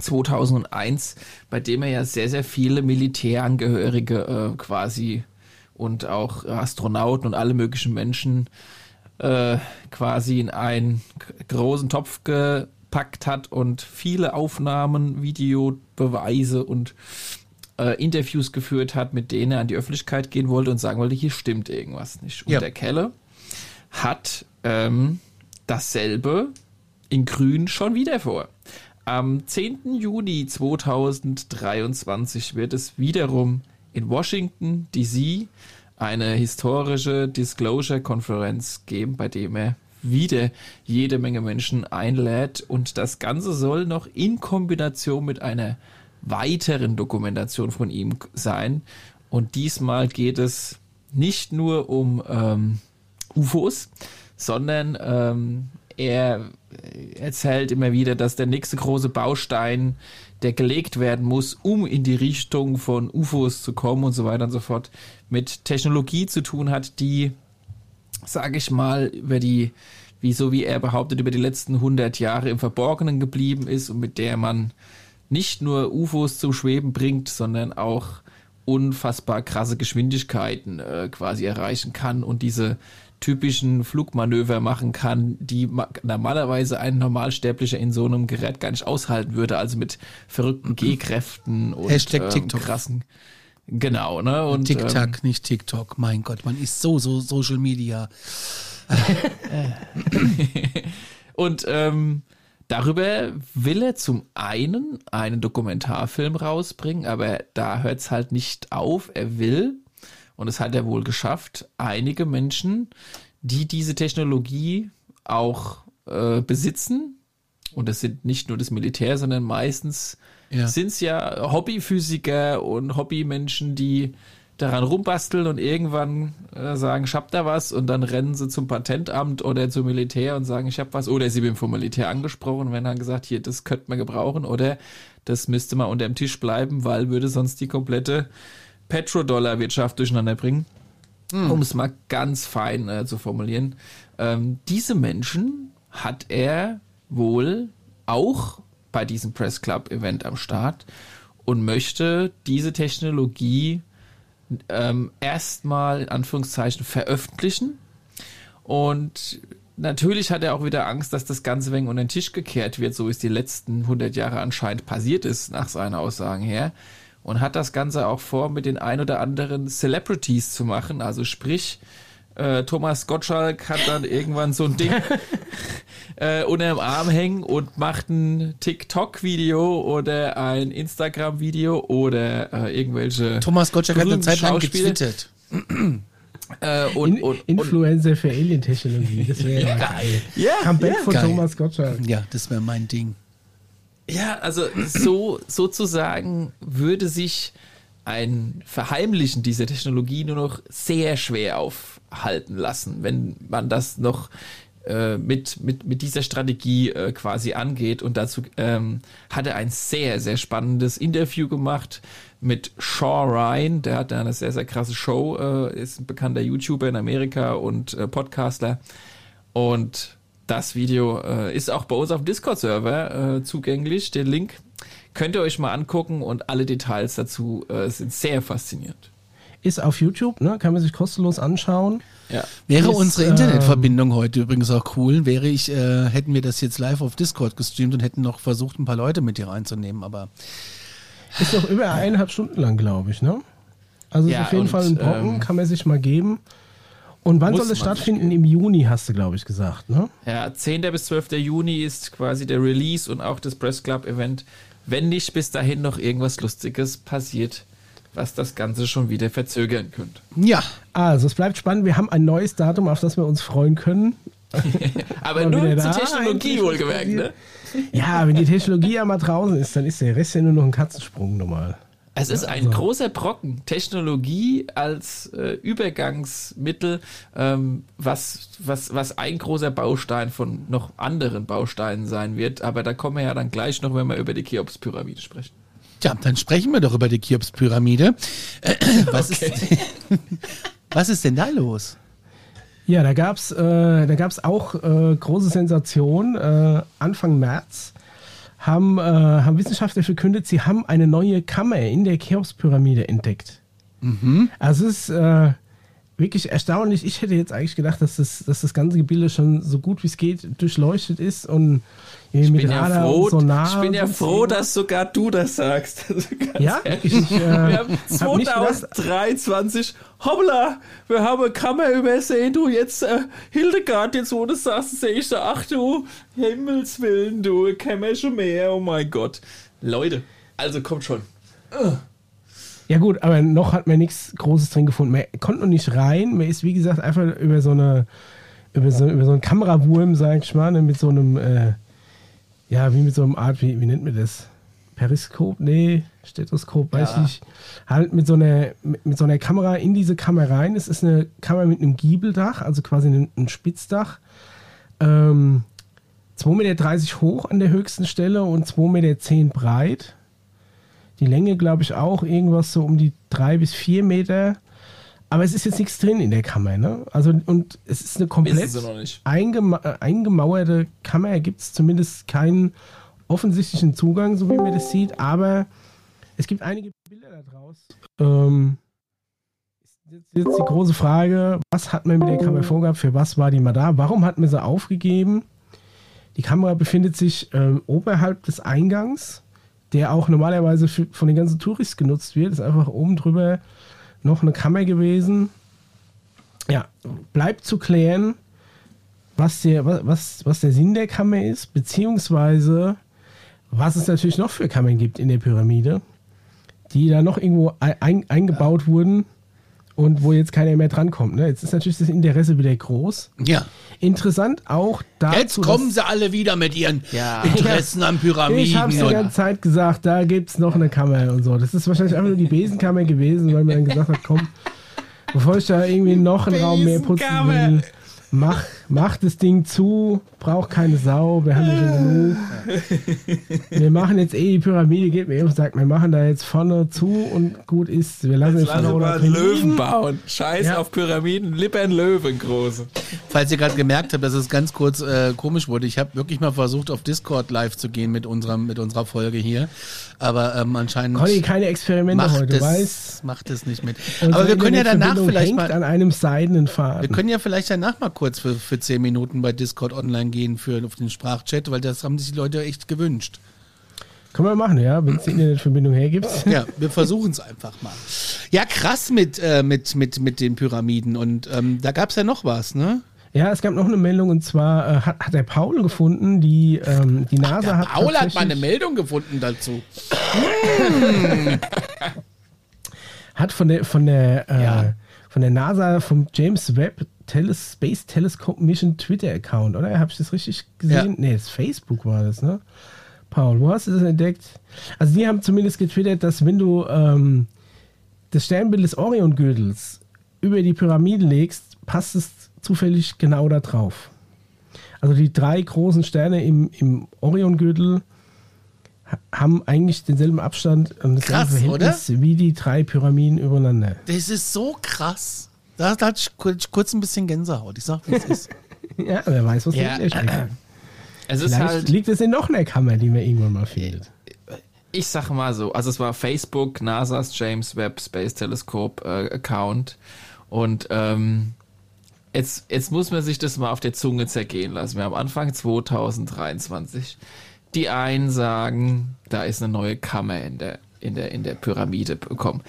Speaker 3: 2001, bei dem er ja sehr, sehr viele Militärangehörige äh, quasi und auch Astronauten und alle möglichen Menschen äh, quasi in einen großen Topf gepackt hat und viele Aufnahmen, Videobeweise und äh, Interviews geführt hat, mit denen er an die Öffentlichkeit gehen wollte und sagen wollte, hier stimmt irgendwas nicht. Und ja. der Keller hat ähm, dasselbe in Grün schon wieder vor. Am 10. Juni 2023 wird es wiederum in Washington, DC, eine historische Disclosure-Konferenz geben, bei dem er wieder jede Menge Menschen einlädt. Und das Ganze soll noch in Kombination mit einer weiteren Dokumentation von ihm sein. Und diesmal geht es nicht nur um ähm, UFOs, sondern ähm, er erzählt immer wieder, dass der nächste große Baustein der gelegt werden muss, um in die Richtung von UFOs zu kommen und so weiter und so fort, mit Technologie zu tun hat, die, sage ich mal, über die, wie so wie er behauptet, über die letzten 100 Jahre im Verborgenen geblieben ist und mit der man nicht nur UFOs zum Schweben bringt, sondern auch unfassbar krasse Geschwindigkeiten äh, quasi erreichen kann und diese typischen Flugmanöver machen kann, die normalerweise ein Normalsterblicher in so einem Gerät gar nicht aushalten würde, also mit verrückten G-Kräften und
Speaker 1: Hashtag ähm, TikTok.
Speaker 3: krassen. Genau, ne?
Speaker 1: Und TikTok, ähm, nicht TikTok. Mein Gott, man ist so, so Social Media. *laughs*
Speaker 3: und ähm, darüber will er zum einen einen Dokumentarfilm rausbringen, aber da hört es halt nicht auf. Er will und es hat er wohl geschafft, einige Menschen, die diese Technologie auch äh, besitzen, und das sind nicht nur das Militär, sondern meistens ja. sind es ja Hobbyphysiker und Hobbymenschen, die daran rumbasteln und irgendwann äh, sagen, ich hab da was. Und dann rennen sie zum Patentamt oder zum Militär und sagen, ich hab was. Oder sie werden vom Militär angesprochen und werden dann gesagt, hier, das könnte man gebrauchen. Oder das müsste mal unter dem Tisch bleiben, weil würde sonst die komplette Petrodollar-Wirtschaft durcheinander bringen, hm. um es mal ganz fein äh, zu formulieren. Ähm, diese Menschen hat er wohl auch bei diesem Press Club Event am Start und möchte diese Technologie ähm, erstmal in Anführungszeichen veröffentlichen. Und natürlich hat er auch wieder Angst, dass das Ganze wegen unter den Tisch gekehrt wird, so wie es die letzten 100 Jahre anscheinend passiert ist, nach seinen Aussagen her und hat das Ganze auch vor, mit den ein oder anderen Celebrities zu machen. Also sprich, äh, Thomas Gottschalk hat dann irgendwann so ein Ding *laughs* äh, unter dem Arm hängen und macht ein TikTok-Video oder ein Instagram-Video oder äh, irgendwelche.
Speaker 1: Thomas Gottschalk hat eine Zeit lang getwittert.
Speaker 2: Äh, und, In, und, Influencer für Alien-Technologie, das wäre ja geil. Ja, Comeback ja, von geil. Thomas Gottschalk.
Speaker 1: Ja, das wäre mein Ding.
Speaker 3: Ja, also so sozusagen würde sich ein Verheimlichen dieser Technologie nur noch sehr schwer aufhalten lassen, wenn man das noch äh, mit, mit, mit dieser Strategie äh, quasi angeht. Und dazu ähm, hat er ein sehr, sehr spannendes Interview gemacht mit Shaw Ryan. Der hat eine sehr, sehr krasse Show, äh, ist ein bekannter YouTuber in Amerika und äh, Podcaster. Und das Video äh, ist auch bei uns auf dem Discord-Server äh, zugänglich. Den Link könnt ihr euch mal angucken und alle Details dazu äh, sind sehr faszinierend.
Speaker 2: Ist auf YouTube, ne? kann man sich kostenlos anschauen.
Speaker 1: Ja. Wäre ist, unsere Internetverbindung ähm, heute übrigens auch cool, wäre ich, äh, hätten wir das jetzt live auf Discord gestreamt und hätten noch versucht, ein paar Leute mit hier reinzunehmen, aber.
Speaker 2: Ist doch über eineinhalb Stunden lang, glaube ich, ne? Also ja, ist auf jeden und, Fall ein Brocken, ähm, kann man sich mal geben. Und wann soll es stattfinden? Im Juni, hast du, glaube ich, gesagt, ne?
Speaker 3: Ja, 10. bis 12. Juni ist quasi der Release und auch das Press Club Event. Wenn nicht bis dahin noch irgendwas Lustiges passiert was das Ganze schon wieder verzögern könnte.
Speaker 2: Ja. Also, es bleibt spannend. Wir haben ein neues Datum, auf das wir uns freuen können. *laughs*
Speaker 3: Aber nur zur Technologie wohlgemerkt, ne?
Speaker 2: Ja, wenn die Technologie ja mal draußen ist, dann ist der Rest ja nur noch ein Katzensprung normal.
Speaker 3: Es ist ein also. großer Brocken. Technologie als äh, Übergangsmittel, ähm, was, was, was ein großer Baustein von noch anderen Bausteinen sein wird. Aber da kommen wir ja dann gleich noch, wenn wir über die Cheops-Pyramide sprechen.
Speaker 1: Ja, dann sprechen wir doch über die Cheops-Pyramide. Äh, *laughs* was, okay. ist, *laughs* was ist denn da los?
Speaker 2: Ja, da gab es äh, auch äh, große Sensation. Äh, Anfang März haben, äh, haben Wissenschaftler verkündet, sie haben eine neue Kammer in der Cheops-Pyramide entdeckt. Mhm. Also es ist äh, wirklich erstaunlich. Ich hätte jetzt eigentlich gedacht, dass das, dass das ganze Gebilde schon so gut wie es geht durchleuchtet ist und
Speaker 3: ich bin ja froh, ich bin ja froh, dass sogar du das sagst. *laughs* Also
Speaker 2: ja, ehrlich, ich, äh,
Speaker 3: wir haben 2023, hoppla, wir haben eine Kammer übersehen, du jetzt, äh, Hildegard, jetzt wo du sagst, sehe ich so, ach du, Himmelswillen, du, Kammer schon mehr, oh mein Gott. Leute, also kommt schon.
Speaker 2: Ja gut, aber noch hat man nichts Großes drin gefunden. Man konnte noch nicht rein, man ist wie gesagt einfach über so eine über so, über so einen Kamerawurm, sag ich mal, ne, mit so einem äh, ja, wie mit so einem Art, wie, wie nennt man das? Periskop? Nee, Stethoskop, weiß ja. ich nicht. Halt mit so, einer, mit, mit, so einer Kamera in diese Kamera rein. Es ist eine Kamera mit einem Giebeldach, also quasi ein, ein Spitzdach. Ähm, 2,30 Meter hoch an der höchsten Stelle und 2,10 Meter breit. Die Länge, glaube ich, auch irgendwas so um die 3 bis 4 Meter. Aber es ist jetzt nichts drin in der Kammer, ne? Also, und es ist eine komplett eingema äh, eingemauerte Kammer. Gibt es zumindest keinen offensichtlichen Zugang, so wie man das sieht. Aber es gibt einige Bilder da draus. Ähm, jetzt, jetzt die große Frage: Was hat man mit der Kamera vorgehabt? Für was war die mal da? Warum hat man sie aufgegeben? Die Kamera befindet sich ähm, oberhalb des Eingangs, der auch normalerweise für, von den ganzen Touristen genutzt wird. Ist einfach oben drüber noch eine Kammer gewesen. Ja, bleibt zu klären, was der, was, was der Sinn der Kammer ist, beziehungsweise was es natürlich noch für Kammern gibt in der Pyramide, die da noch irgendwo ein, eingebaut wurden und wo jetzt keiner mehr drankommt. Ne? Jetzt ist natürlich das Interesse wieder groß.
Speaker 1: Ja.
Speaker 2: Interessant auch
Speaker 1: dazu. Jetzt kommen sie alle wieder mit ihren ja. Interessen an Pyramiden.
Speaker 2: Ich habe die ganze Zeit gesagt, da gibt es noch eine Kammer und so. Das ist wahrscheinlich einfach nur die Besenkammer gewesen, weil man dann gesagt hat, komm, bevor ich da irgendwie noch einen Raum mehr putzen will, mach, mach das Ding zu, braucht keine Sau, wir haben ja schon genug. *laughs* Wir machen jetzt eh die Pyramide, geht mir eben sagt, wir machen da jetzt vorne zu und gut ist. Wir lassen jetzt
Speaker 3: vorne mal Löwen bauen. Scheiß ja. auf Pyramiden, Lippern Löwen große.
Speaker 1: Falls ihr gerade gemerkt habt, dass es ganz kurz äh, komisch wurde, ich habe wirklich mal versucht, auf Discord live zu gehen mit, unserem, mit unserer Folge hier. Aber ähm, anscheinend.
Speaker 2: Conny, keine Experimente
Speaker 1: macht
Speaker 2: heute,
Speaker 1: es,
Speaker 2: weißt
Speaker 1: Macht es nicht mit. Aber wir können ja danach vielleicht mal.
Speaker 2: an einem seidenen Faden.
Speaker 1: Wir können ja vielleicht danach mal kurz für, für zehn Minuten bei Discord online gehen für auf den Sprachchat, weil das haben sich die Leute echt gewünscht.
Speaker 2: Können wir machen, ja, wenn es die Internetverbindung hergibt. *laughs*
Speaker 1: Ja, wir versuchen es einfach mal. Ja, krass mit, äh, mit, mit, mit den Pyramiden. Und ähm, da gab es ja noch was, ne?
Speaker 2: Ja, es gab noch eine Meldung und zwar äh, hat, hat der Paul gefunden, die, ähm, die NASA Ach, der
Speaker 1: hat. Paul hat mal eine Meldung gefunden dazu. *laughs*
Speaker 2: hat von der, von der, äh, ja. von der NASA, vom James Webb Teles Space Telescope Mission Twitter-Account, oder? Habe ich das richtig gesehen? Ja. Nee, das Facebook war das, ne? Paul, wo hast du das entdeckt? Also, die haben zumindest getwittert, dass wenn du ähm, das Sternbild des Orion-Gürtels über die Pyramide legst, passt es zufällig genau da drauf. Also die drei großen Sterne im, im Orion-Gürtel haben eigentlich denselben Abstand und das krass, Verhältnis oder? wie die drei Pyramiden übereinander.
Speaker 1: Das ist so krass. Da, da hatte ich kurz, kurz ein bisschen Gänsehaut. Ich sag, wie es ist. *laughs*
Speaker 2: ja, wer weiß, was ja. steckt. Es ist halt, liegt es in noch einer Kammer, die mir irgendwann mal fehlt.
Speaker 3: Ich sag mal so, also es war Facebook, NASA's James Webb Space Telescope äh, Account und ähm, jetzt, jetzt muss man sich das mal auf der Zunge zergehen lassen. Wir haben Anfang 2023. Die einen sagen, da ist eine neue Kammer in der, in der, in der Pyramide bekommen.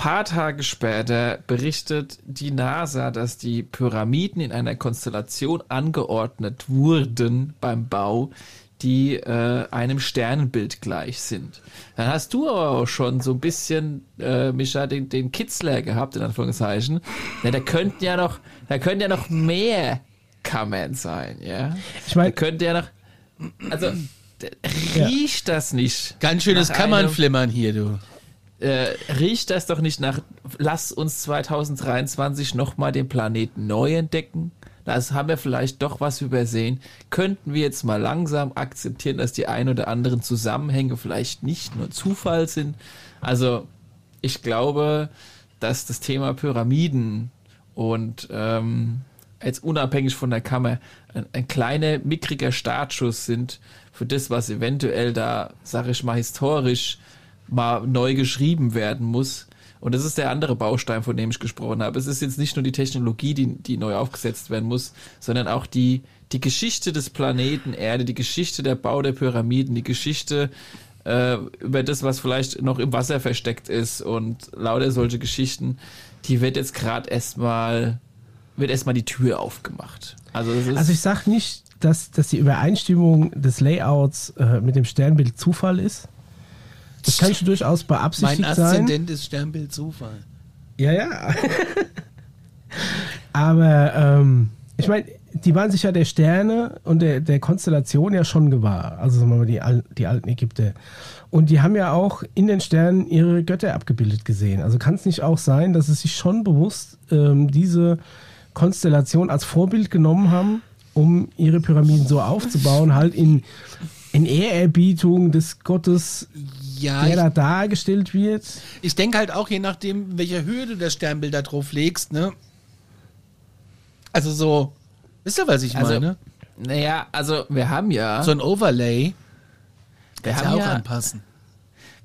Speaker 3: Paar Tage später berichtet die NASA, dass die Pyramiden in einer Konstellation angeordnet wurden beim Bau, die äh, einem Sternenbild gleich sind. Dann hast du aber auch schon so ein bisschen, äh, Micha, den, den Kitzler gehabt, in Anführungszeichen. Ja, da könnten ja noch, da könnten ja noch mehr Kammern sein, ja.
Speaker 2: Ich meine,
Speaker 3: könnte ja noch, also riecht ja. das nicht?
Speaker 1: Ganz schönes Kammernflimmern hier, du.
Speaker 3: Äh, riecht das doch nicht nach, lass uns 2023 nochmal den Planeten neu entdecken? Das haben wir vielleicht doch was übersehen. Könnten wir jetzt mal langsam akzeptieren, dass die ein oder anderen Zusammenhänge vielleicht nicht nur Zufall sind? Also, ich glaube, dass das Thema Pyramiden und ähm, jetzt unabhängig von der Kammer ein, ein kleiner, mickriger Startschuss sind für das, was eventuell da, sag ich mal, historisch mal neu geschrieben werden muss. Und das ist der andere Baustein, von dem ich gesprochen habe. Es ist jetzt nicht nur die Technologie, die, die neu aufgesetzt werden muss, sondern auch die, die Geschichte des Planeten Erde, die Geschichte der Bau der Pyramiden, die Geschichte äh, über das, was vielleicht noch im Wasser versteckt ist und lauter solche Geschichten, die wird jetzt gerade erstmal wird erstmal die Tür aufgemacht.
Speaker 2: Also, also ich sage nicht, dass, dass die Übereinstimmung des Layouts äh, mit dem Sternbild Zufall ist. Das kann schon durchaus beabsichtigt sein. Mein
Speaker 1: Aszendent ist Sternbild Zufall.
Speaker 2: Ja, ja. Aber ähm, ich meine, die waren sich ja der Sterne und der, der Konstellation ja schon gewahr. Also sagen wir mal die, Al die alten Ägypter. Und die haben ja auch in den Sternen ihre Götter abgebildet gesehen. Also kann es nicht auch sein, dass es sich schon bewusst ähm, diese Konstellation als Vorbild genommen haben, um ihre Pyramiden so aufzubauen, halt in, in Ehrerbietung des Gottes, ja, der da dargestellt wird.
Speaker 1: Ich denke halt auch, je nachdem, welcher Höhe du das Sternbild da drauf legst, ne? Also so, wisst ihr, was ich also, meine?
Speaker 3: Naja, also wir haben ja.
Speaker 1: So ein Overlay.
Speaker 3: Wir haben ja auch anpassen.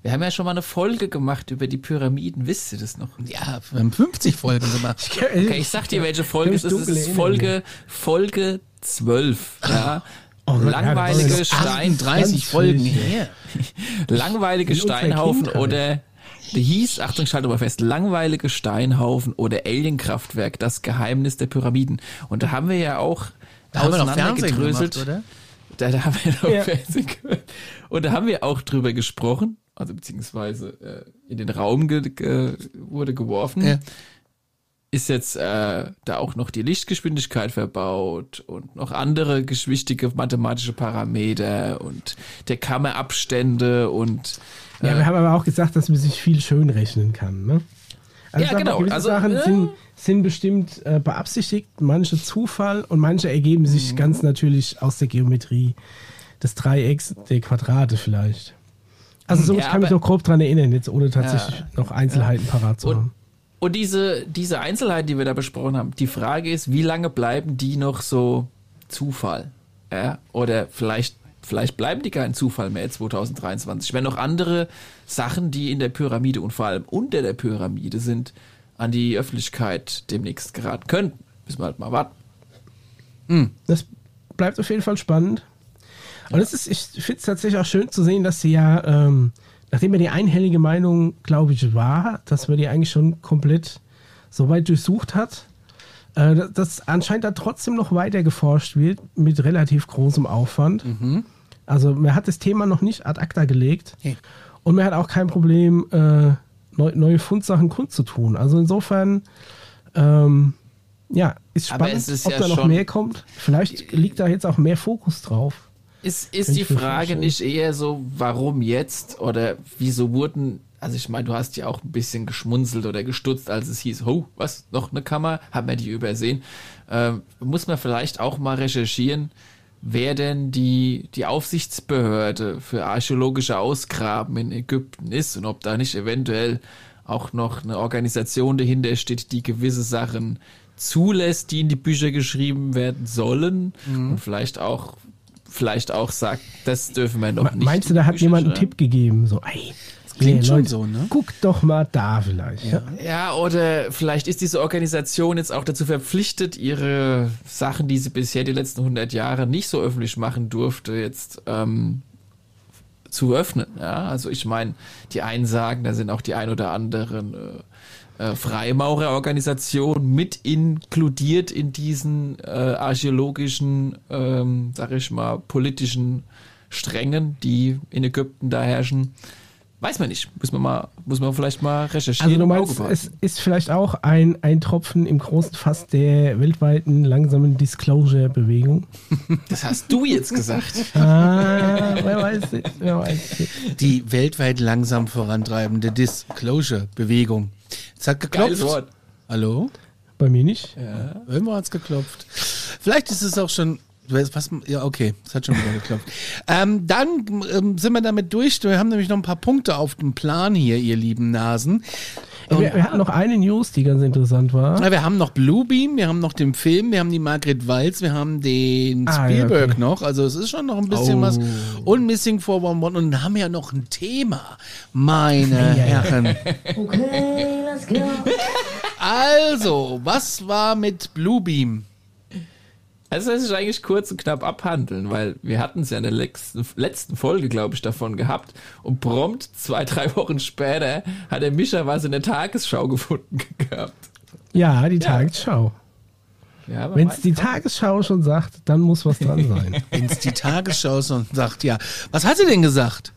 Speaker 3: Wir haben ja schon mal eine Folge gemacht über die Pyramiden. Wisst ihr das noch?
Speaker 1: Ja, wir haben 50 Folgen gemacht. *laughs*
Speaker 3: Okay, ich sag dir, welche Folge es ist. Es ist Folge, Folge 12. Ja. *laughs* Oh Langweilige Stein.
Speaker 1: 30 Folgen her.
Speaker 3: Langweilige Steinhaufen oder hieß, Achtung, schalte mal fest, langweilige Steinhaufen oder Alienkraftwerk, das Geheimnis der Pyramiden. Und da haben wir ja auch
Speaker 1: da haben wir noch Fernsehen gemacht, oder?
Speaker 3: Da, da haben wir noch ja. Fernsehen gemacht. Und da haben wir auch drüber gesprochen also beziehungsweise äh, in den Raum ge ge wurde geworfen. Ja. Ist jetzt äh, da auch noch die Lichtgeschwindigkeit verbaut und noch andere wichtige mathematische Parameter und der Kammerabstände und
Speaker 2: äh, Ja, wir haben aber auch gesagt, dass man sich viel schön rechnen kann, ne? Also ja, genau. Also, Sachen äh, sind, sind bestimmt äh, beabsichtigt, manche Zufall und manche ergeben sich mhm. ganz natürlich aus der Geometrie des Dreiecks, der Quadrate vielleicht. Also so, ja, ich kann mich noch grob dran erinnern, jetzt ohne tatsächlich ja, noch Einzelheiten ja. parat zu
Speaker 3: und,
Speaker 2: haben.
Speaker 3: Und diese, diese Einzelheiten, die wir da besprochen haben, die Frage ist, wie lange bleiben die noch so Zufall? Ja? Oder vielleicht, vielleicht bleiben die kein Zufall mehr 2023. Wenn noch andere Sachen, die in der Pyramide und vor allem unter der Pyramide sind, an die Öffentlichkeit demnächst geraten könnten. Müssen wir halt mal warten.
Speaker 2: Hm. Das bleibt auf jeden Fall spannend. Und es ist, ich finde es tatsächlich auch schön zu sehen, dass sie ja, ähm, nachdem ja die einhellige Meinung, glaube ich, war, dass man die eigentlich schon komplett so weit durchsucht hat, äh, dass anscheinend da trotzdem noch weiter geforscht wird mit relativ großem Aufwand. Mhm. Also man hat das Thema noch nicht ad acta gelegt hey. und man hat auch kein Problem, äh, neu, neue Fundsachen kundzutun. Also insofern, ähm, ja, ist spannend, ist ob ja da noch mehr kommt. Vielleicht liegt da jetzt auch mehr Fokus drauf.
Speaker 3: Ist, ist die Frage nicht eher so, warum jetzt oder wieso wurden, also ich meine, du hast ja auch ein bisschen geschmunzelt oder gestutzt, als es hieß, oh, was, noch eine Kammer, haben wir die übersehen. Ähm, muss man vielleicht auch mal recherchieren, wer denn die, die Aufsichtsbehörde für archäologische Ausgraben in Ägypten ist und ob da nicht eventuell auch noch eine Organisation dahinter steht, die gewisse Sachen zulässt, die in die Bücher geschrieben werden sollen mhm. und vielleicht auch vielleicht auch sagt, das dürfen wir noch nicht.
Speaker 2: Meinst du, da hat jemand einen Tipp gegeben? So, ey,
Speaker 1: Klingt nee, schon Leute, so, ne?
Speaker 2: Guck doch mal da vielleicht.
Speaker 3: Ja. ja, oder vielleicht ist diese Organisation jetzt auch dazu verpflichtet, ihre Sachen, die sie bisher die letzten 100 Jahre nicht so öffentlich machen durfte, jetzt ähm, zu öffnen. Ja, also ich meine, die einen sagen, da sind auch die ein oder anderen äh, äh, Freimaurerorganisation mit inkludiert in diesen äh, archäologischen, ähm, sag ich mal, politischen Strängen, die in Ägypten da herrschen. Weiß man nicht. Muss man, mal, muss man vielleicht mal recherchieren. Also
Speaker 2: du meinst, es ist vielleicht auch ein, ein Tropfen im großen Fass der weltweiten langsamen Disclosure-Bewegung. *laughs*
Speaker 3: Das hast du jetzt gesagt.
Speaker 1: ah, wer weiß nicht, wer weiß nicht. Die weltweit langsam vorantreibende Disclosure-Bewegung. Es hat geklopft. Wort. Hallo?
Speaker 2: Bei mir nicht.
Speaker 1: Ja. Irgendwo hat es geklopft. Vielleicht ist es auch schon was, ja, okay, das hat schon wieder *laughs* geklappt. Ähm, dann ähm, sind wir damit durch. Wir haben nämlich noch ein paar Punkte auf dem Plan hier, ihr lieben Nasen.
Speaker 2: Und, wir, wir, hatten noch eine News, die ganz interessant war.
Speaker 1: Ja, wir haben noch Bluebeam, wir haben noch den Film, wir haben die Margret Walz, wir haben den ah, Spielberg ja, okay. noch. Also es ist schon noch ein bisschen oh. was. Und Missing 411 und haben ja noch ein Thema, meine Herren. Okay, let's go. *laughs* Also, was war mit Bluebeam?
Speaker 3: Also das ist eigentlich kurz und knapp abhandeln, weil wir hatten es ja in der letzten, letzten Folge, glaube ich, davon gehabt. Und prompt zwei, drei Wochen später hat der Mischa was in der Tagesschau gefunden *laughs* gehabt.
Speaker 2: Ja, die ja. Tagesschau. Ja, Wenn es die Tagesschau schon sagt, dann muss was dran sein. *laughs*
Speaker 1: Wenn es die Tagesschau schon sagt, ja. Was hat sie denn gesagt?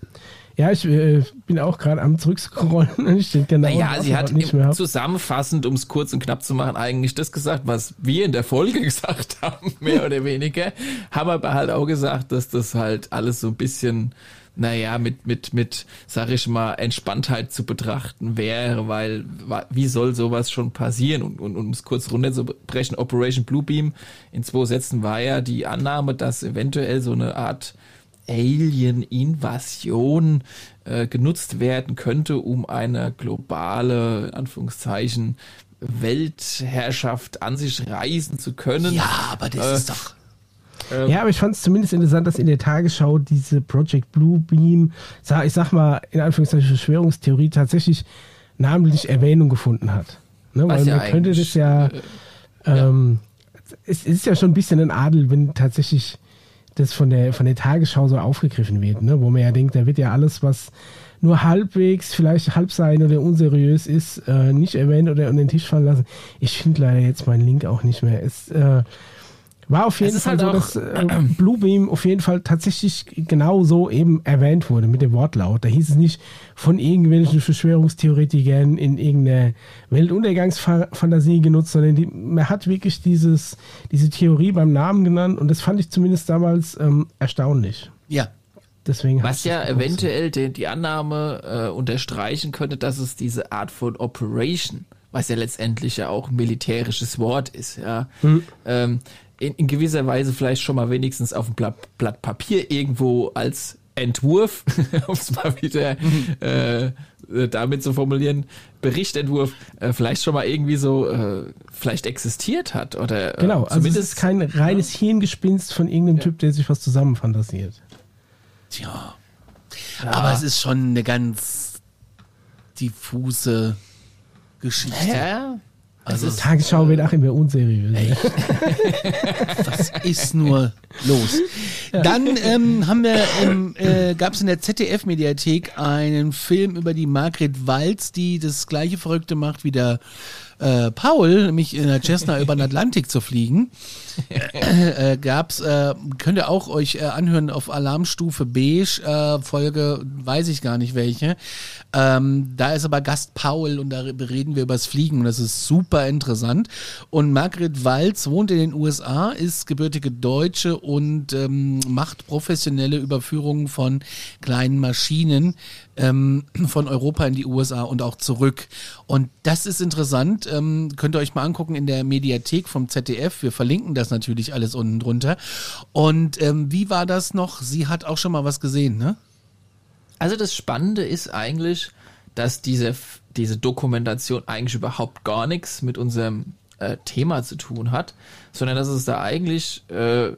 Speaker 2: Ja, ich äh, bin auch gerade am zurückscrollen. Denke genau.
Speaker 3: Ja, sie hat nicht mehr zusammenfassend, um es kurz und knapp zu machen, eigentlich das gesagt, was wir in der Folge *laughs* gesagt haben, mehr oder weniger. Haben aber halt auch gesagt, dass das halt alles so ein bisschen naja, mit, mit, mit, sag ich mal, Entspanntheit zu betrachten wäre, weil wie soll sowas schon passieren? Und, und, und um es kurz runterzubrechen, Operation Bluebeam in zwei Sätzen war ja die Annahme, dass eventuell so eine Art Alien-Invasion äh, genutzt werden könnte, um eine globale, in Anführungszeichen, Weltherrschaft an sich reißen zu können.
Speaker 1: Ja, aber das äh, ist doch.
Speaker 2: Ähm, ja, aber ich fand es zumindest interessant, dass in der Tagesschau diese Project Blue Beam, ich sag mal, in Anführungszeichen Verschwörungstheorie tatsächlich namentlich Erwähnung gefunden hat. Ne? Weil ja man könnte das ja, äh, ähm, ja. Es, es ist ja schon ein bisschen ein Adel, wenn tatsächlich das von der, von der Tagesschau so aufgegriffen wird, ne? wo man ja denkt, da wird ja alles, was nur halbwegs, vielleicht halb sein oder unseriös ist, äh, nicht erwähnt oder unter den Tisch fallen lassen. Ich finde leider jetzt meinen Link auch nicht mehr. Es, äh, war auf jeden Fall halt so, dass äh, Bluebeam auf jeden Fall tatsächlich genau so eben erwähnt wurde mit dem Wortlaut. Da hieß es nicht von irgendwelchen Verschwörungstheoretikern in irgendeiner Weltuntergangsfantasie genutzt, sondern die, man hat wirklich dieses, diese Theorie beim Namen genannt und das fand ich zumindest damals ähm, erstaunlich.
Speaker 1: Ja.
Speaker 3: Deswegen Was ja eventuell die, die Annahme äh, unterstreichen könnte, dass es diese Art von Operation was ja letztendlich ja auch ein militärisches Wort ist, ja, hm. ähm, in, in gewisser Weise vielleicht schon mal wenigstens auf dem Blatt, Blatt Papier irgendwo als Entwurf, *laughs* um es mal wieder äh, damit zu formulieren, Berichtentwurf äh, vielleicht schon mal irgendwie so äh, vielleicht existiert hat oder
Speaker 2: äh, genau, also es ist kein reines Hirngespinst von irgendeinem ja. Typ, der sich was zusammenfantasiert.
Speaker 1: Tja, ja. aber es ist schon eine ganz diffuse Geschichte.
Speaker 2: Ja, also Tagesschau wird auch immer unseriös. Ey. *laughs*
Speaker 1: Was ist nur los? Dann ähm, haben wir äh, gab es in der ZDF-Mediathek einen Film über die Margret Walz, die das gleiche Verrückte macht wie der äh, Paul, nämlich in der Cessna über den Atlantik zu fliegen. *laughs* äh, gab's, äh, könnt ihr auch euch äh, anhören auf Alarmstufe Beige, äh, Folge, weiß ich gar nicht welche. Ähm, da ist aber Gast Paul und da reden wir übers Fliegen und das ist super interessant. Und Margret Walz wohnt in den USA, ist gebürtige Deutsche und ähm, macht professionelle Überführungen von kleinen Maschinen ähm, *clears throat* von Europa in die USA und auch zurück. Und das ist interessant. Ähm, könnt ihr euch mal angucken in der Mediathek vom ZDF. Wir verlinken das natürlich alles unten drunter. Und ähm, wie war das noch? Sie hat auch schon mal was gesehen, ne?
Speaker 3: Also das Spannende ist eigentlich, dass diese, diese Dokumentation eigentlich überhaupt gar nichts mit unserem äh, Thema zu tun hat, sondern dass es da eigentlich äh,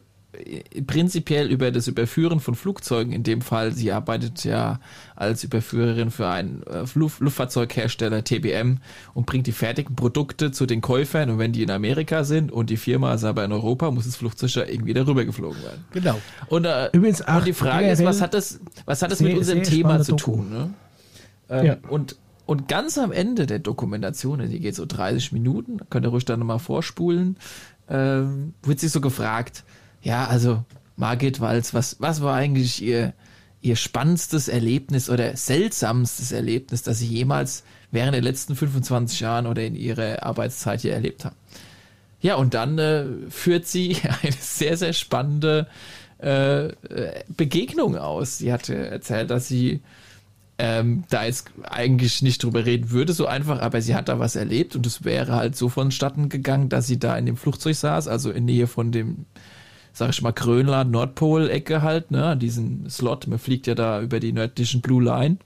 Speaker 3: prinzipiell über das Überführen von Flugzeugen, in dem Fall, sie arbeitet ja als Überführerin für einen äh, Luftfahrzeughersteller TBM und bringt die fertigen Produkte zu den Käufern und wenn die in Amerika sind und die Firma ist aber in Europa, muss das Flugzeug ja irgendwie darüber geflogen werden.
Speaker 1: Genau.
Speaker 3: Und, äh, Übrigens, ach, und die Frage ist, was hat das, was hat das mit unserem Thema zu tun? Ne? Ähm, ja. Und und ganz am Ende der Dokumentation, die geht so 30 Minuten, könnt ihr ruhig dann nochmal vorspulen, ähm, wird sich so gefragt, ja, also Margit Walz, was, was war eigentlich ihr, ihr spannendstes Erlebnis oder seltsamstes Erlebnis, das Sie jemals während der letzten 25 Jahren oder in Ihrer Arbeitszeit hier erlebt haben? Ja, und dann äh, führt sie *laughs* eine sehr, sehr spannende äh, äh, Begegnung aus. Sie hatte erzählt, dass sie ähm, da jetzt eigentlich nicht drüber reden würde, so einfach, aber sie hat da was erlebt und es wäre halt so vonstatten gegangen, dass sie da in dem Flugzeug saß, also in Nähe von dem, sag ich mal, Grönland, Nordpol-Ecke halt, ne, diesen Slot, man fliegt ja da über die nördlichen Blue Line.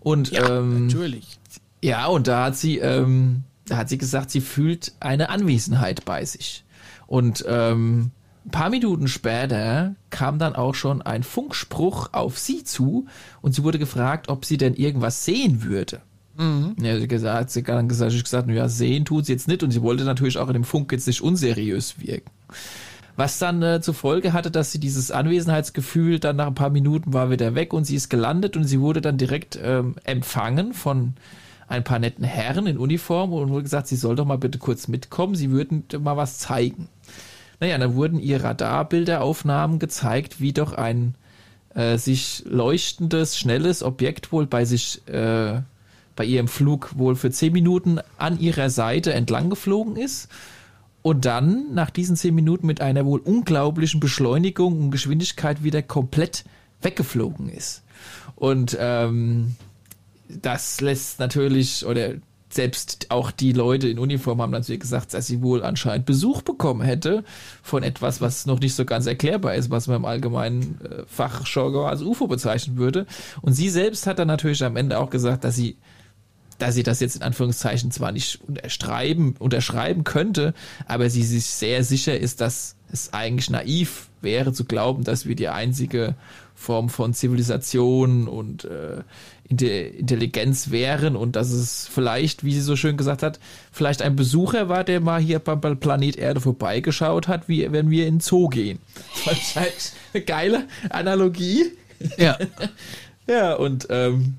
Speaker 3: Und ja, ähm, natürlich. Ja, und da hat sie, ähm, da hat sie gesagt, sie fühlt eine Anwesenheit bei sich. Und ähm, ein paar Minuten später kam dann auch schon ein Funkspruch auf sie zu und sie wurde gefragt, ob sie denn irgendwas sehen würde. Mhm. Ja, sie gesagt, sie hat dann gesagt, ich gesagt, ja, sehen tut sie jetzt nicht und sie wollte natürlich auch in dem Funk jetzt nicht unseriös wirken. Was dann äh, zur Folge hatte, dass sie dieses Anwesenheitsgefühl dann nach ein paar Minuten war wieder weg und sie ist gelandet und sie wurde dann direkt ähm, empfangen von ein paar netten Herren in Uniform und wurde gesagt, sie soll doch mal bitte kurz mitkommen, sie würden mal was zeigen. Naja, dann wurden ihr Radarbilderaufnahmen gezeigt, wie doch ein äh, sich leuchtendes, schnelles Objekt wohl bei sich, äh, bei ihrem Flug wohl für zehn Minuten an ihrer Seite entlang geflogen ist und dann nach diesen zehn Minuten mit einer wohl unglaublichen Beschleunigung und Geschwindigkeit wieder komplett weggeflogen ist. Und ähm, das lässt natürlich, oder selbst auch die Leute in Uniform haben natürlich gesagt, dass sie wohl anscheinend Besuch bekommen hätte von etwas, was noch nicht so ganz erklärbar ist, was man im allgemeinen äh, Fachjargon als UFO bezeichnen würde. Und sie selbst hat dann natürlich am Ende auch gesagt, dass sie dass sie das jetzt in Anführungszeichen zwar nicht unterschreiben, unterschreiben könnte, aber sie sich sehr sicher ist, dass es eigentlich naiv wäre zu glauben, dass wir die einzige Form von Zivilisation und äh, Intelligenz wären und dass es vielleicht, wie sie so schön gesagt hat, vielleicht ein Besucher war, der mal hier beim Planet Erde vorbeigeschaut hat, wie wenn wir in den Zoo gehen. Das ist halt eine geile Analogie.
Speaker 1: Ja. *laughs*
Speaker 3: ja, und ähm,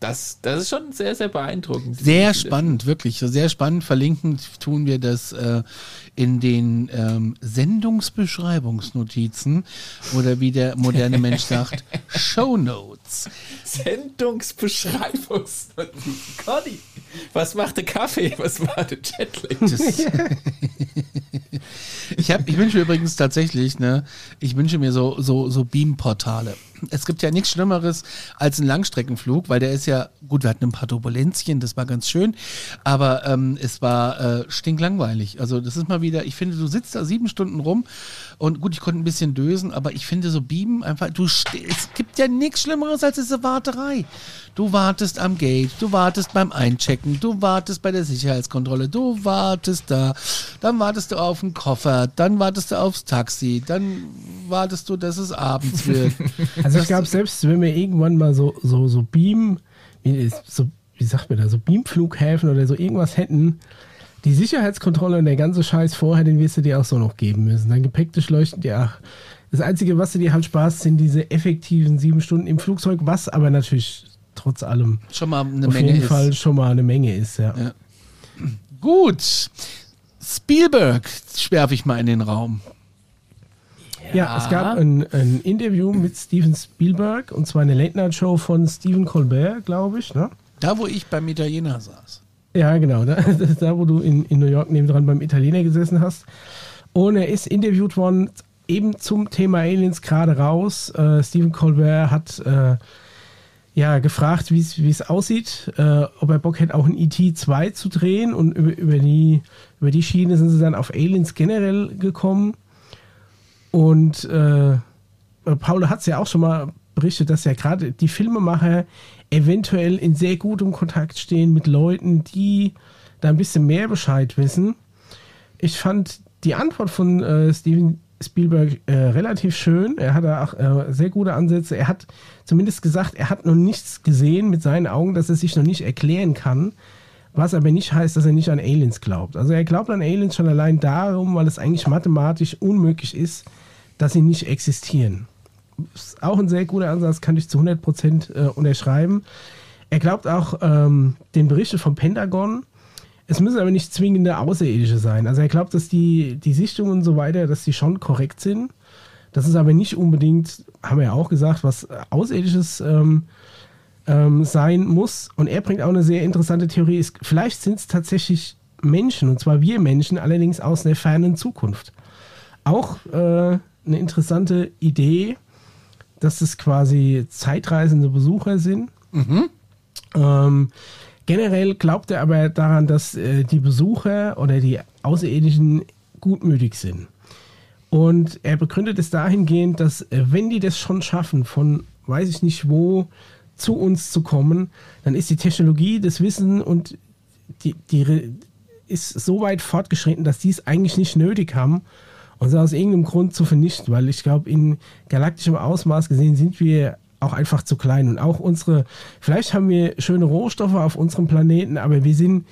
Speaker 3: das, das ist schon sehr, sehr beeindruckend.
Speaker 1: Sehr spannend, wirklich. Sehr spannend. Verlinken tun wir das äh, in den ähm, Sendungsbeschreibungsnotizen oder wie der moderne Mensch *laughs* sagt, Show Notes.
Speaker 3: Sendungsbeschreibungsnotizen. Conny, was macht der Kaffee? Was war der Jetlag? *laughs* *laughs*
Speaker 1: ich, hab, ich wünsche mir übrigens tatsächlich, ne, ich wünsche mir so, so, so Beam-Portale es gibt ja nichts Schlimmeres als ein Langstreckenflug, weil der ist ja, gut, wir hatten ein paar Turbulenzchen, das war ganz schön, aber ähm, es war äh, stinklangweilig. Also das ist mal wieder, ich finde, du sitzt da sieben Stunden rum und gut, ich konnte ein bisschen dösen, aber ich finde so Beamen einfach, du, es gibt ja nichts Schlimmeres als diese Warterei. Du wartest am Gate, du wartest beim Einchecken, du wartest bei der Sicherheitskontrolle, du wartest da, dann wartest du auf den Koffer, dann wartest du aufs Taxi, dann wartest du, dass es abends wird. *laughs*
Speaker 2: Also ich glaube, selbst wenn wir irgendwann mal so, so, so Beam, so, wie sagt man da, so Beamflughäfen oder so irgendwas hätten, die Sicherheitskontrolle und der ganze Scheiß vorher, den wirst du dir auch so noch geben müssen. Dein Gepäck durchleuchten, ja. Das Einzige, was du dir halt Spaß, sind diese effektiven sieben Stunden im Flugzeug, was aber natürlich trotz allem
Speaker 1: schon mal eine
Speaker 2: auf
Speaker 1: Menge
Speaker 2: jeden
Speaker 1: ist.
Speaker 2: Fall schon mal eine Menge ist, ja. ja.
Speaker 1: Gut. Spielberg werfe ich mal in den Raum.
Speaker 2: Ja, es gab ein, ein, Interview mit Steven Spielberg und zwar eine Late-Night-Show von Stephen Colbert, glaube ich. Ne?
Speaker 1: Da, wo ich beim Italiener saß.
Speaker 2: Ja, genau. *laughs* Da, da wo du in, in New York nebendran beim Italiener gesessen hast. Und er ist interviewt worden, eben zum Thema Aliens gerade raus. Äh, Stephen Colbert hat äh, ja gefragt, wie es aussieht, äh, ob er Bock hätte, auch ein ET 2 zu drehen. Und über, über, die, über die Schiene sind sie dann auf Aliens generell gekommen. Und äh, Paul hat es ja auch schon mal berichtet, dass ja gerade die Filmemacher eventuell in sehr gutem Kontakt stehen mit Leuten, die da ein bisschen mehr Bescheid wissen. Ich fand die Antwort von äh, Steven Spielberg äh, relativ schön. Er hat da auch äh, sehr gute Ansätze. Er hat zumindest gesagt, er hat noch nichts gesehen mit seinen Augen, dass er sich noch nicht erklären kann. Was aber nicht heißt, dass er nicht an Aliens glaubt. Also er glaubt an Aliens schon allein darum, weil es eigentlich mathematisch unmöglich ist, dass sie nicht existieren. Ist auch ein sehr guter Ansatz, kann ich zu 100% äh, unterschreiben. Er glaubt auch ähm, den Berichte vom Pentagon. Es müssen aber nicht zwingende Außerirdische sein. Also er glaubt, dass die, die Sichtungen und so weiter, dass die schon korrekt sind. Das ist aber nicht unbedingt, haben wir ja auch gesagt, was Außerirdisches ähm, ähm, sein muss. Und er bringt auch eine sehr interessante Theorie. Ist, vielleicht sind es tatsächlich Menschen, und zwar wir Menschen, allerdings aus einer fernen Zukunft. Auch äh, eine interessante Idee, dass es quasi zeitreisende Besucher sind. Mhm. Ähm, generell glaubt er aber daran, dass äh, die Besucher oder die Außerirdischen gutmütig sind. Und er begründet es dahingehend, dass äh, wenn die das schon schaffen, von weiß ich nicht wo zu uns zu kommen, dann ist die Technologie, das Wissen und die, die ist so weit fortgeschritten, dass die es eigentlich nicht nötig haben, uns aus irgendeinem Grund zu vernichten, weil ich glaube, in galaktischem Ausmaß gesehen sind wir auch einfach zu klein und auch unsere, vielleicht haben wir schöne Rohstoffe auf unserem Planeten, aber wir sind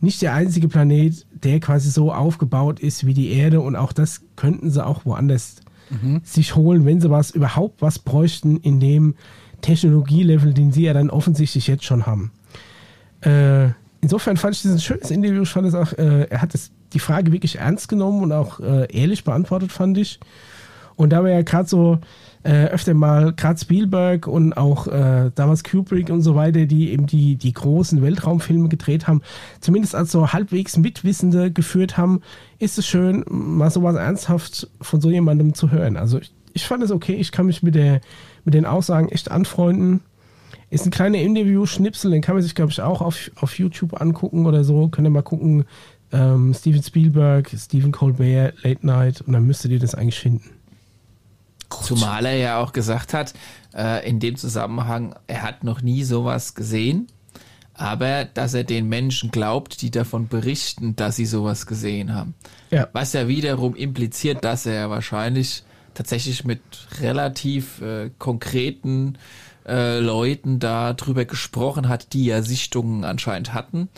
Speaker 2: nicht der einzige Planet, der quasi so aufgebaut ist wie die Erde und auch das könnten sie auch woanders mhm. sich holen, wenn sie was überhaupt was bräuchten in dem Technologielevel, den sie ja dann offensichtlich jetzt schon haben. Äh, insofern fand ich dieses schönes Interview, ich fand es auch, äh, er hat das, die Frage wirklich ernst genommen und auch äh, ehrlich beantwortet, fand ich. Und da wir ja gerade so äh, öfter mal, gerade Spielberg und auch äh, damals Kubrick und so weiter, die eben die, die großen Weltraumfilme gedreht haben, zumindest als so halbwegs Mitwissende geführt haben, ist es schön, mal sowas ernsthaft von so jemandem zu hören. Also ich, ich fand es okay, ich kann mich mit, der, mit den Aussagen echt anfreunden. Ist ein kleiner Interview-Schnipsel, den kann man sich, glaube ich, auch auf, auf YouTube angucken oder so. Könnt ihr mal gucken, ähm, Steven Spielberg, Stephen Colbert, Late Night und dann müsstet ihr das eigentlich finden.
Speaker 3: Gut. Zumal er ja auch gesagt hat, äh, in dem Zusammenhang, er hat noch nie sowas gesehen, aber dass er den Menschen glaubt, die davon berichten, dass sie sowas gesehen haben. Ja. Was ja wiederum impliziert, dass er wahrscheinlich tatsächlich mit relativ äh, konkreten äh, Leuten da drüber gesprochen hat, die ja Sichtungen anscheinend hatten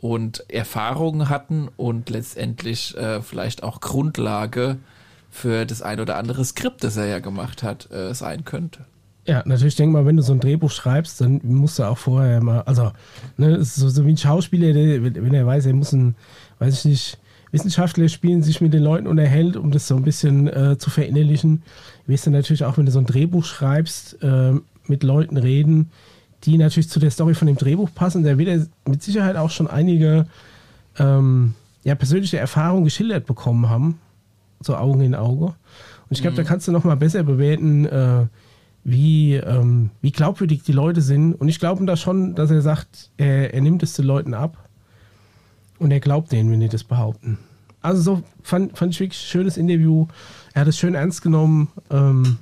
Speaker 3: und Erfahrungen hatten und letztendlich äh, vielleicht auch Grundlage für das ein oder andere Skript, das er ja gemacht hat, äh, sein könnte.
Speaker 2: Ja, natürlich denk mal, wenn du so ein Drehbuch schreibst, dann musst du auch vorher mal, also, ne, so, so wie ein Schauspieler, der, wenn er weiß, er muss ein, weiß ich nicht, Wissenschaftler spielen, sich mit den Leuten unterhält, um das so ein bisschen äh, zu verinnerlichen. Wirst du natürlich auch, wenn du so ein Drehbuch schreibst, äh, mit Leuten reden, die natürlich zu der Story von dem Drehbuch passen. Da wird er mit Sicherheit auch schon einige ähm, ja, persönliche Erfahrungen geschildert bekommen haben, so Augen in Auge. Und ich glaube, mhm. da kannst du noch mal besser bewerten, äh, wie, ähm, wie glaubwürdig die Leute sind. Und ich glaube da schon, dass er sagt, er, er nimmt es den Leuten ab und er glaubt denen, wenn die das behaupten. Also so fand, fand ich wirklich ein schönes Interview. Er hat es schön ernst genommen. Ähm,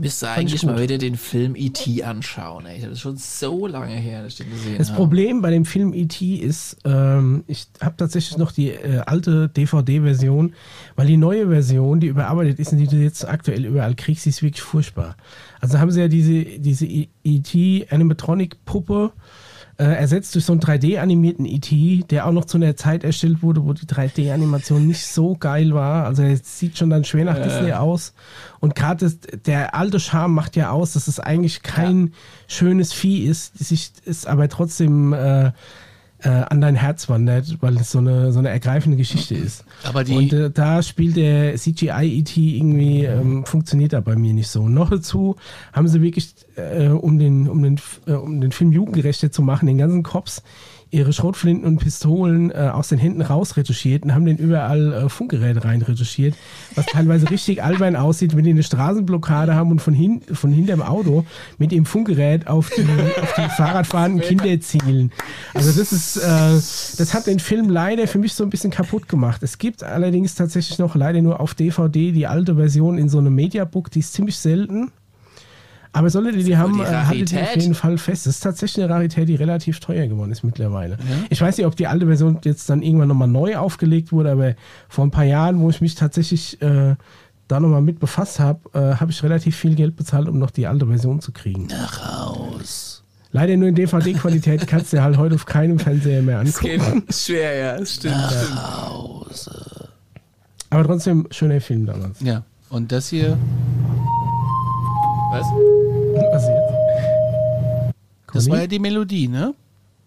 Speaker 3: Müsste eigentlich mal wieder den Film E.T. anschauen. Ey. Das ist schon so lange her, dass ich den gesehen
Speaker 2: Das habe. Problem bei dem Film E.T. ist, ähm, ich habe tatsächlich noch die äh, alte DVD-Version, weil die neue Version, die überarbeitet ist und die du jetzt aktuell überall kriegst, die ist wirklich furchtbar. Also haben sie ja diese, diese E.T. Animatronic-Puppe äh, ersetzt durch so einen 3D-animierten E.T., der auch noch zu einer Zeit erstellt wurde, wo die 3D-Animation nicht so geil war. Also er sieht schon dann schwer nach äh. Disney aus. Und gerade der alte Charme macht ja aus, dass es eigentlich kein ja. schönes Vieh ist, sich ist aber trotzdem äh, äh, an dein Herz wandert, weil es so eine, so eine ergreifende Geschichte ist. Aber die und äh, da spielt der CGI-ET irgendwie, ähm, funktioniert da bei mir nicht so. noch dazu haben sie wirklich, äh, um, den, um, den, äh, um den Film jugendgerechter zu machen, den ganzen Cops ihre Schrotflinten und Pistolen äh, aus den Händen rausretuschiert und haben den überall äh, Funkgeräte reinretuschiert, was teilweise *laughs* richtig albern aussieht, wenn die eine Straßenblockade haben und von, hin, von hinterm Auto mit dem Funkgerät auf die, auf die Fahrradfahrenden *laughs* Kinder zielen. Also das ist, äh, das hat den Film leider für mich so ein bisschen kaputt gemacht. Es gibt allerdings tatsächlich noch leider nur auf DVD die alte Version in so einem Mediabook, die ist ziemlich selten. Aber solltet ihr die haben, die äh, haltet ihr auf jeden Fall fest. Das ist tatsächlich eine Rarität, die relativ teuer geworden ist mittlerweile. Mhm. Ich weiß nicht, ob die alte Version jetzt dann irgendwann nochmal neu aufgelegt wurde, aber vor ein paar Jahren, wo ich mich tatsächlich äh, da nochmal mit befasst habe, äh, habe ich relativ viel Geld bezahlt, um noch die alte Version zu kriegen.
Speaker 3: Nach raus.
Speaker 2: Leider nur in DVD-Qualität kannst du halt heute auf keinem Fernseher mehr angucken.
Speaker 3: Es geht *laughs* schwer, ja, es stimmt.
Speaker 1: Nach
Speaker 3: stimmt.
Speaker 1: Hause.
Speaker 2: Aber trotzdem schöner Film damals.
Speaker 1: Ja, und das hier.
Speaker 3: Was?
Speaker 2: Was jetzt?
Speaker 1: Das war ja die Melodie, ne?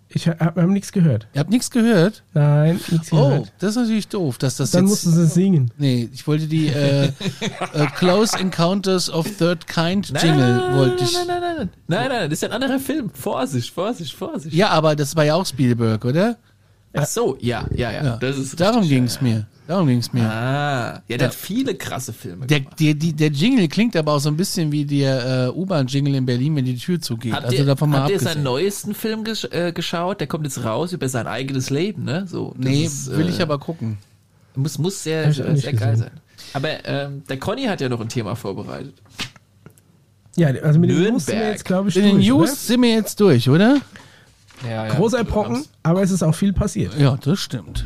Speaker 2: Ich habe hab nichts gehört.
Speaker 1: Ihr habt nichts gehört?
Speaker 2: Nein, nichts
Speaker 1: oh, gehört. Oh, das ist natürlich doof, dass das
Speaker 2: Dann jetzt... mussten sie singen.
Speaker 1: Nee, ich wollte die äh, äh, Close Encounters of Third Kind Jingle nein, wollte ich.
Speaker 3: Nein, nein, nein, nein, nein, nein, das ist ein anderer Film. Vorsicht, Vorsicht, Vorsicht.
Speaker 1: Ja, aber das war ja auch Spielberg, oder?
Speaker 3: Ach so, ja, ja, ja. ja.
Speaker 1: Das ist Darum ging es ja, mir. Darum ging es mir.
Speaker 3: Ah, ja, der ja. hat viele krasse Filme
Speaker 1: der, der, die, der Jingle klingt aber auch so ein bisschen wie der äh, U-Bahn-Jingle in Berlin, wenn die Tür zugeht.
Speaker 3: Habt also ihr, davon mal habt ihr seinen neuesten Film gesch äh, geschaut? Der kommt jetzt raus über sein eigenes Leben, ne? So,
Speaker 1: nee, ist, will äh, ich aber gucken.
Speaker 3: Muss, muss sehr, sehr, geil sein. Aber ähm, der Conny hat ja noch ein Thema vorbereitet.
Speaker 2: Ja, also mit den News sind wir jetzt, glaube ich,
Speaker 1: durch, den News oder? sind wir jetzt durch, oder?
Speaker 2: Ja, ja, Großer Brocken, aber es ist auch viel passiert.
Speaker 1: Ja, das stimmt.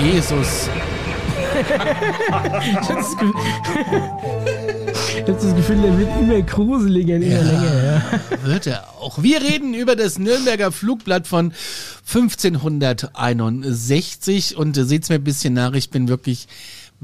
Speaker 1: Jesus. *laughs* *laughs*
Speaker 2: ich hatte das Gefühl, der wird immer gruseliger, immer ja, länger. Ja. *laughs*
Speaker 1: Wird er auch. Wir reden über das Nürnberger Flugblatt von 1561 und äh, seht's mir ein bisschen nach, ich bin wirklich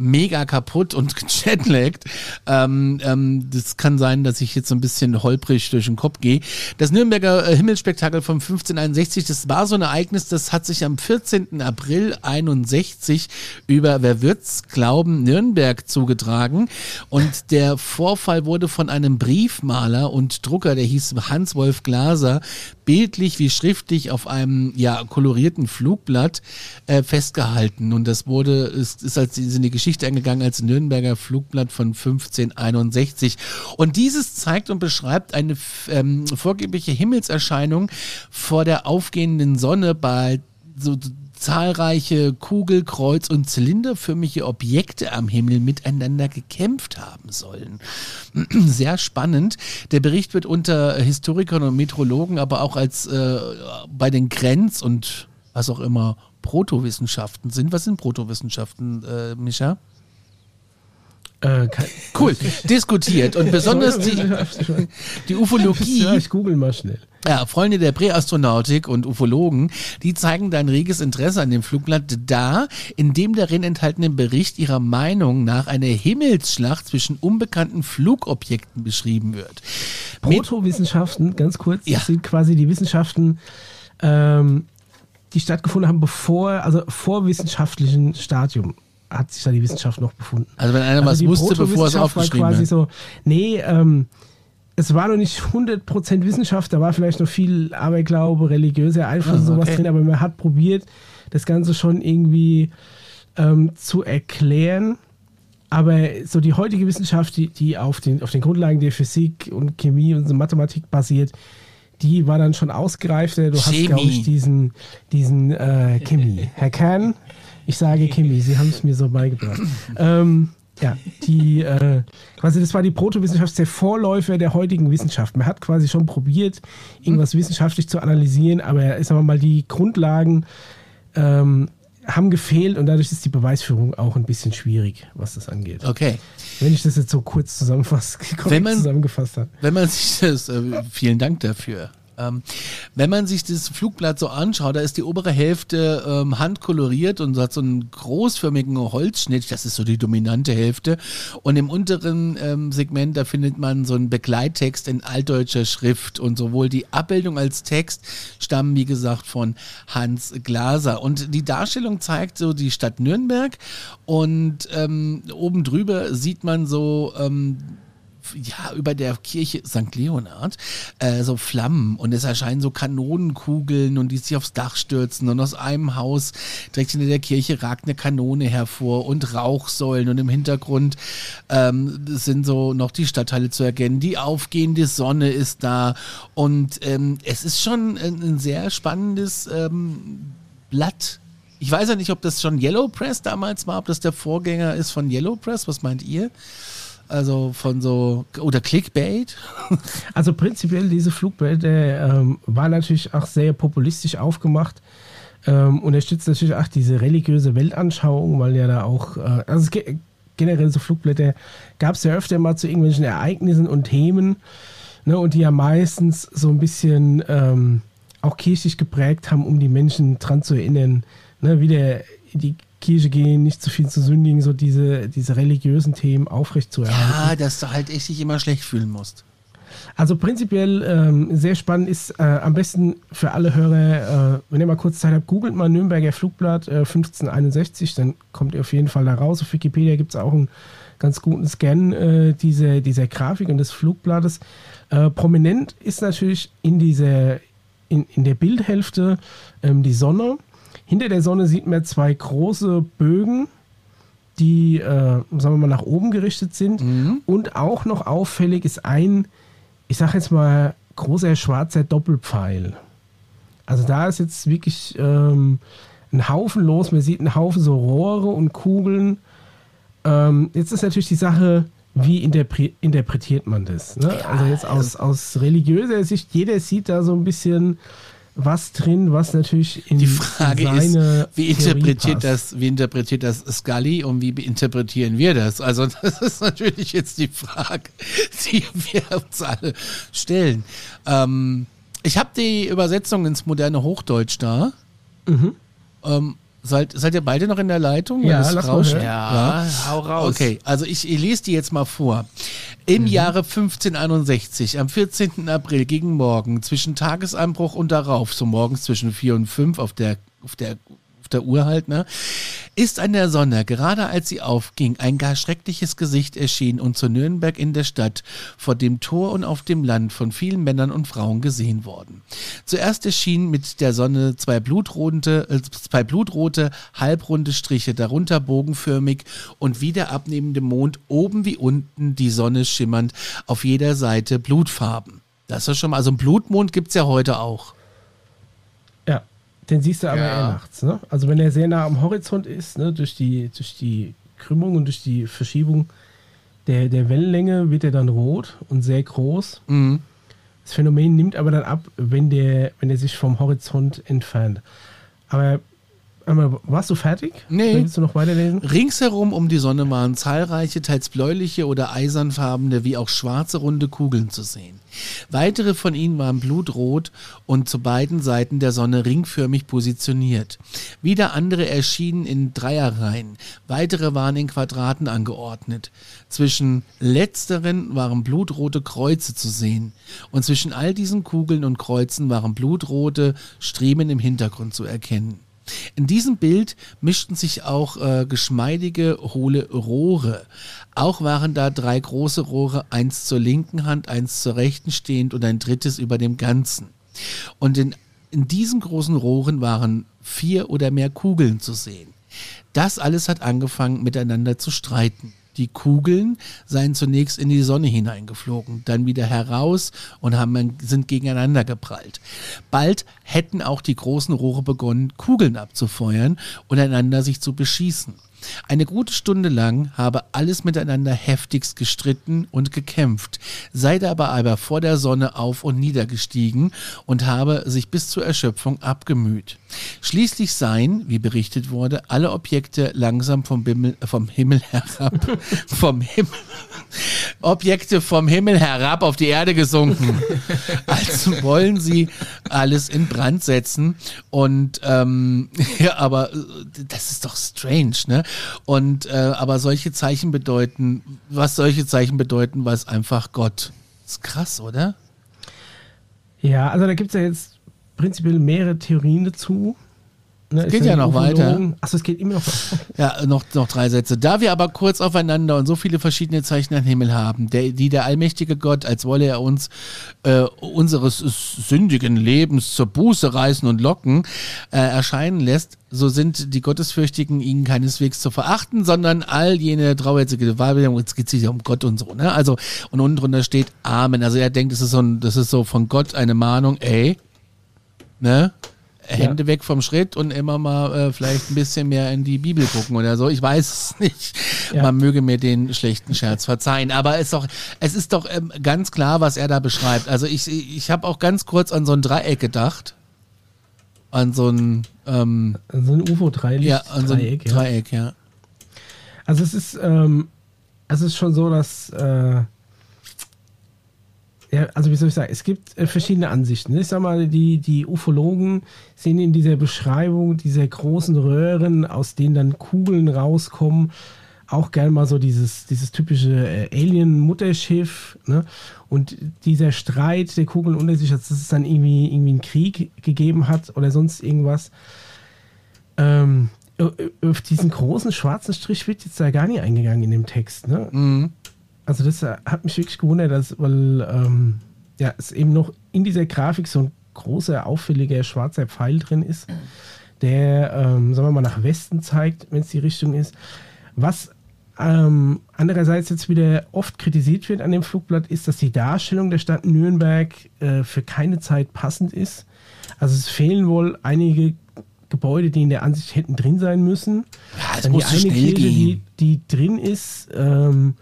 Speaker 1: mega kaputt und *laughs* gechatlaggt. Ähm, ähm, das kann sein, dass ich jetzt so ein bisschen holprig durch den Kopf gehe. Das Nürnberger äh, Himmelsspektakel von 1561, das war so ein Ereignis, das hat sich am 14. April 61 über, wer wird's glauben, Nürnberg zugetragen. Und der Vorfall wurde von einem Briefmaler und Drucker, der hieß Hans-Wolf Glaser, bildlich wie schriftlich auf einem ja kolorierten Flugblatt äh, festgehalten. Und das wurde, ist, ist als in die Geschichte eingegangen als Nürnberger Flugblatt von 1561. Und dieses zeigt und beschreibt eine ähm, vorgebliche Himmelserscheinung vor der aufgehenden Sonne bei so zahlreiche Kugel-, Kreuz- und zylinderförmige Objekte am Himmel miteinander gekämpft haben sollen. *clears throat* Sehr spannend. Der Bericht wird unter Historikern und Metrologen, aber auch als äh, bei den Grenz- und was auch immer Protowissenschaften sind. Was sind Protowissenschaften, äh, Micha? Äh, *laughs* cool, diskutiert und besonders die, die Ufologie.
Speaker 2: Ja, ich google mal schnell.
Speaker 1: Ja, Freunde der Präastronautik und Ufologen, die zeigen da ein reges Interesse an dem Flugblatt da, in dem darin enthaltenen Bericht ihrer Meinung nach eine Himmelsschlacht zwischen unbekannten Flugobjekten beschrieben wird.
Speaker 2: Protowissenschaften, ganz kurz, ja. das sind quasi die Wissenschaften, ähm, die stattgefunden haben, bevor, also vor wissenschaftlichen Stadium hat sich da die Wissenschaft noch befunden.
Speaker 1: Also wenn einer also was wusste, bevor es aufgeschrieben war quasi hat.
Speaker 2: so, nee, ähm, es war noch nicht 100% Wissenschaft, da war vielleicht noch viel Aberglaube, religiöser Einfluss und ah, sowas okay. drin, aber man hat probiert, das Ganze schon irgendwie ähm, zu erklären. Aber so die heutige Wissenschaft, die, die auf, den, auf den Grundlagen der Physik und Chemie und Mathematik basiert, die war dann schon ausgereifter. Du hast, glaube ich, diesen, diesen äh, Chemie. Herr Kern, ich sage Chemie, Sie haben es mir so beigebracht. ähm, ja, die äh, quasi das war die Protowissenschaft, der Vorläufer der heutigen Wissenschaft. Man hat quasi schon probiert, irgendwas wissenschaftlich zu analysieren, aber sagen wir mal, die Grundlagen ähm, haben gefehlt und dadurch ist die Beweisführung auch ein bisschen schwierig, was das angeht.
Speaker 1: Okay.
Speaker 2: Wenn ich das jetzt so kurz zusammenfass, *laughs*
Speaker 1: wenn man, zusammengefasst habe. Wenn man sich das, äh, vielen Dank dafür. Ähm, wenn man sich das Flugblatt so anschaut, da ist die obere Hälfte ähm, handkoloriert und hat so einen großförmigen Holzschnitt, das ist so die dominante Hälfte. Und im unteren ähm, Segment, da findet man so einen Begleittext in altdeutscher Schrift. Und sowohl die Abbildung als Text stammen, wie gesagt, von Hans Glaser. Und die Darstellung zeigt so die Stadt Nürnberg und ähm, oben drüber sieht man so ähm, ja, über der Kirche St. Leonhard äh, so Flammen und es erscheinen so Kanonenkugeln und die sich aufs Dach stürzen und aus einem Haus direkt hinter der Kirche ragt eine Kanone hervor und Rauchsäulen und im Hintergrund ähm, sind so noch die Stadtteile zu erkennen. Die aufgehende Sonne ist da und ähm, es ist schon ein, ein sehr spannendes ähm, Blatt. Ich weiß ja nicht, ob das schon Yellow Press damals war, ob das der Vorgänger ist von Yellow Press. Was meint ihr? Also von so, oder Clickbait? *laughs*
Speaker 2: Also prinzipiell diese Flugblätter ähm, war natürlich auch sehr populistisch aufgemacht. Ähm, unterstützt natürlich auch diese religiöse Weltanschauung, weil ja da auch, äh, also generell so Flugblätter gab es ja öfter mal zu irgendwelchen Ereignissen und Themen, ne, und die ja meistens so ein bisschen ähm, auch kirchlich geprägt haben, um die Menschen dran zu erinnern, ne, wieder in die Kirche gehen, nicht zu viel zu sündigen, so diese, diese religiösen Themen aufrechtzuerhalten.
Speaker 1: Ja, dass du halt echt dich immer schlecht fühlen musst.
Speaker 2: Also prinzipiell ähm, sehr spannend ist äh, am besten für alle Hörer, äh, wenn ihr mal kurz Zeit habt, googelt mal Nürnberger Flugblatt äh, 1561, dann kommt ihr auf jeden Fall da raus. Auf Wikipedia gibt es auch einen ganz guten Scan äh, dieser, dieser Grafik und des Flugblattes. Äh, prominent ist natürlich in dieser, in, in der Bildhälfte ähm, die Sonne. Hinter der Sonne sieht man zwei große Bögen, die, äh, sagen wir mal, nach oben gerichtet sind. Mhm. Und auch noch auffällig ist ein ich sag jetzt mal, großer schwarzer Doppelpfeil. Also da ist jetzt wirklich ähm, ein Haufen los. Man sieht einen Haufen so Rohre und Kugeln. Ähm, jetzt ist natürlich die Sache, wie interpre interpretiert man das? Ne? Also jetzt aus, aus religiöser Sicht, jeder sieht da so ein bisschen was drin, was natürlich in
Speaker 1: Die Frage ist, wie interpretiert das, wie interpretiert das Scully und wie interpretieren wir das? Also *laughs* das ist natürlich jetzt die Frage, die wir uns alle stellen. Ähm, ich habe die Übersetzung ins moderne Hochdeutsch da. Mhm. Ähm, Seid, seid ihr beide noch in der Leitung?
Speaker 2: Ja, lass mal
Speaker 1: ja, ja, hau raus. Okay, also ich, ich lese die jetzt mal vor. Im mhm. Jahre 1561, am 14. April gegen Morgen, zwischen Tagesanbruch und darauf, so morgens zwischen 4 und 5 auf der, auf der der Uhr halt, ne, ist an der Sonne, gerade als sie aufging, ein gar schreckliches Gesicht erschienen und zu Nürnberg in der Stadt, vor dem Tor und auf dem Land von vielen Männern und Frauen gesehen worden. Zuerst erschienen mit der Sonne zwei blutrote, äh, zwei blutrote, halbrunde Striche, darunter bogenförmig und wie der abnehmende Mond oben wie unten die Sonne schimmernd, auf jeder Seite Blutfarben. Das ist schon mal, also ein Blutmond gibt's ja heute auch.
Speaker 2: Den siehst du aber ja. eher nachts. Ne? Also wenn er sehr nah am Horizont ist, ne, durch, die, durch die Krümmung und durch die Verschiebung der, der Wellenlänge wird er dann rot und sehr groß. Mhm. Das Phänomen nimmt aber dann ab, wenn der, wenn er sich vom Horizont entfernt. Aber warst du fertig?
Speaker 1: Nee.
Speaker 2: Willst du noch weiterlesen?
Speaker 1: Ringsherum um die Sonne waren zahlreiche, teils bläuliche oder eisernfarbene wie auch schwarze runde Kugeln zu sehen. Weitere von ihnen waren blutrot und zu beiden Seiten der Sonne ringförmig positioniert. Wieder andere erschienen in Dreierreihen, weitere waren in Quadraten angeordnet. Zwischen letzteren waren blutrote Kreuze zu sehen, und zwischen all diesen Kugeln und Kreuzen waren blutrote Striemen im Hintergrund zu erkennen. In diesem Bild mischten sich auch äh, geschmeidige, hohle Rohre. Auch waren da drei große Rohre, eins zur linken Hand, eins zur rechten stehend und ein drittes über dem Ganzen. Und in, in diesen großen Rohren waren vier oder mehr Kugeln zu sehen. Das alles hat angefangen miteinander zu streiten. Die Kugeln seien zunächst in die Sonne hineingeflogen, dann wieder heraus und haben, sind gegeneinander geprallt. Bald hätten auch die großen Rohre begonnen, Kugeln abzufeuern und einander sich zu beschießen. Eine gute Stunde lang habe alles miteinander heftigst gestritten und gekämpft, sei dabei aber vor der Sonne auf und niedergestiegen und habe sich bis zur Erschöpfung abgemüht. Schließlich seien, wie berichtet wurde, alle Objekte langsam vom, Bimmel, vom Himmel herab, *laughs* vom Himmel, Objekte vom Himmel herab auf die Erde gesunken. Also wollen sie alles in Brand setzen und ähm, *laughs* ja, aber äh, das ist doch strange, ne? Und äh, aber solche Zeichen bedeuten, was solche Zeichen bedeuten, weiß einfach Gott. Ist krass, oder?
Speaker 2: Ja, also da gibt es ja jetzt prinzipiell mehrere Theorien dazu.
Speaker 1: Ne, es geht ja noch weiter.
Speaker 2: Achso, es geht immer noch
Speaker 1: weiter. *laughs* Ja, noch, noch drei Sätze. Da wir aber kurz aufeinander und so viele verschiedene Zeichen am Himmel haben, der, die der allmächtige Gott, als wolle er uns äh, unseres sündigen Lebens zur Buße reißen und locken, äh, erscheinen lässt, so sind die Gottesfürchtigen ihnen keineswegs zu verachten, sondern all jene trauherzige Wahrheit, jetzt geht es ja um Gott und so, ne? Also, und unten drunter steht Amen. Also er denkt, das ist so ein, das ist so von Gott eine Mahnung, ey, ne? Hände ja. weg vom Schritt und immer mal äh, vielleicht ein bisschen mehr in die Bibel gucken oder so. Ich weiß es nicht. Ja. Man möge mir den schlechten Scherz verzeihen. Aber es ist doch, es ist doch ähm, ganz klar, was er da beschreibt. Also ich, ich habe auch ganz kurz an so ein Dreieck gedacht. An so ein ähm,
Speaker 2: an so ein UFO-Dreieck.
Speaker 1: Ja, an so ein Dreieck, ja. ja.
Speaker 2: Also es ist, ähm, es ist schon so, dass äh, Ja, also wie soll ich sagen, es gibt äh, verschiedene Ansichten. Ich sag mal, die, die Ufologen sehen in dieser Beschreibung dieser großen Röhren, aus denen dann Kugeln rauskommen, auch gerne mal so dieses, dieses typische äh, Alien-Mutterschiff, ne? Und dieser Streit der Kugeln unter sich, dass es dann irgendwie, irgendwie einen Krieg gegeben hat oder sonst irgendwas. Ähm, auf diesen großen schwarzen Strich wird jetzt da gar nicht eingegangen in dem Text, ne? Mhm. Also das äh, hat mich wirklich gewundert, dass, weil ähm, ja, es eben noch in dieser Grafik so ein großer, auffälliger schwarzer Pfeil drin ist, der, ähm, sagen wir mal, nach Westen zeigt, wenn es die Richtung ist. Was ähm, andererseits jetzt wieder oft kritisiert wird an dem Flugblatt, ist, dass die Darstellung der Stadt Nürnberg äh, für keine Zeit passend ist. Also es fehlen wohl einige Gebäude, die in der Ansicht hätten drin sein müssen.
Speaker 1: Ja, es Dann muss die eine Kirche,
Speaker 2: die, die, drin ist, ähm,